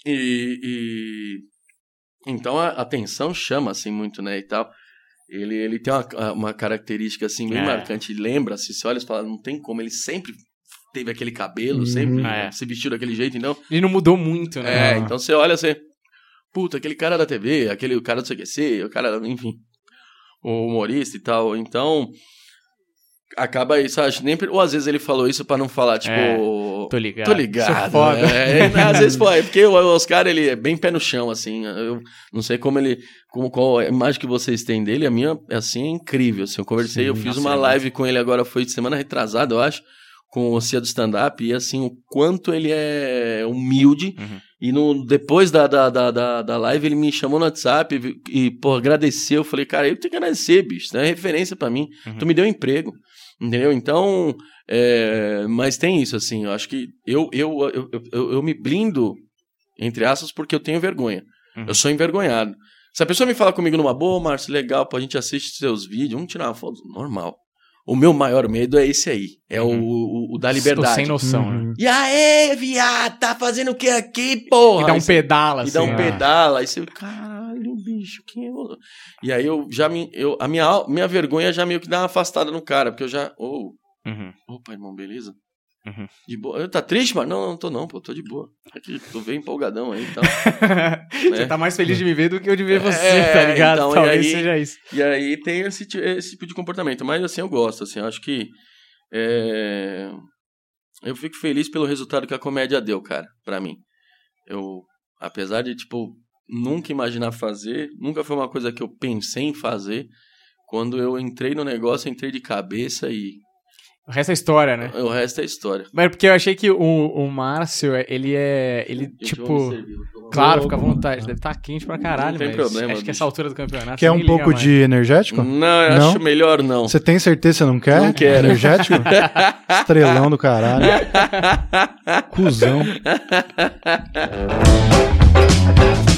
E, e- então a atenção chama assim muito, né, e tal. Ele, ele tem uma, uma característica assim bem É. marcante, lembra-se, você olha e fala, não tem como, ele sempre teve aquele cabelo, Uhum. sempre É. se vestiu daquele jeito, então Ele não mudou muito, né? é, então você olha assim, puta, aquele cara da TV, aquele cara do CQC, o cara, enfim, o humorista e tal. Então, acaba isso, acho, nem, ou às vezes ele falou isso pra não falar, tipo, É, Tô ligado. tô ligado. Sou foda. né? É, às vezes foi, porque o Oscar, ele é bem pé no chão, assim, eu não sei como ele, como, qual a imagem que vocês têm dele, a minha, assim, é incrível, assim, eu conversei, Sim, eu fiz uma é live com ele agora, foi de semana retrasada, eu acho, com o Cia do stand-up, e assim, o quanto ele é humilde, Uhum. e no, depois da, da, da, da, da live, ele me chamou no WhatsApp e, pô, agradeceu. Eu falei, cara, eu tenho que agradecer, bicho. Isso é referência pra mim. Uhum. Tu me deu um emprego. Entendeu? Então, é, mas tem isso, assim. Eu acho que eu, eu, eu, eu, eu- me blindo, entre aspas, porque eu tenho vergonha. Uhum. Eu sou envergonhado. Se a pessoa me fala comigo numa boa, Márcio, legal, pô, a gente assiste seus vídeos, vamos tirar uma foto normal. O meu maior medo é esse aí. É o, o, o da liberdade. sem noção, né? Uhum. E aí, viado, tá fazendo o que aqui, porra? E dá um pedala, assim. e dá um né? pedala, aí você, caralho, bicho, quem é você? E aí eu já me, eu, a minha, minha vergonha já meio que dá uma afastada no cara, porque eu já, ô, Uhum. opa, irmão, beleza? Uhum. De boa. Eu, Tá triste, mano? Não, não tô não, pô, tô de boa. Aqui, [LAUGHS] tô bem empolgadão aí então. [LAUGHS] Você tá mais feliz de me ver do que eu de ver você, É, tá ligado? então, e Talvez aí- seja isso. E aí tem esse, esse tipo de comportamento. Mas assim, eu gosto, assim, eu acho que. é, Eu fico feliz pelo resultado que a comédia deu, cara, pra mim. Eu, apesar de, tipo, nunca imaginar fazer, nunca foi uma coisa que eu pensei em fazer. Quando eu entrei no negócio, eu entrei de cabeça e O resto é história, né? o resto é história. Mas porque eu achei que o, o Márcio, ele é. Ele, Gente, tipo. servir, Claro, fica à vontade. Deve estar quente pra caralho, Não tem mas problema, acho que bicho. essa altura do campeonato. Quer um pouco mais. de energético? Não, eu Não? acho melhor não. Você tem certeza que você não quer? Não quero. Energético? [LAUGHS] Estrelão do caralho. Cusão. [LAUGHS]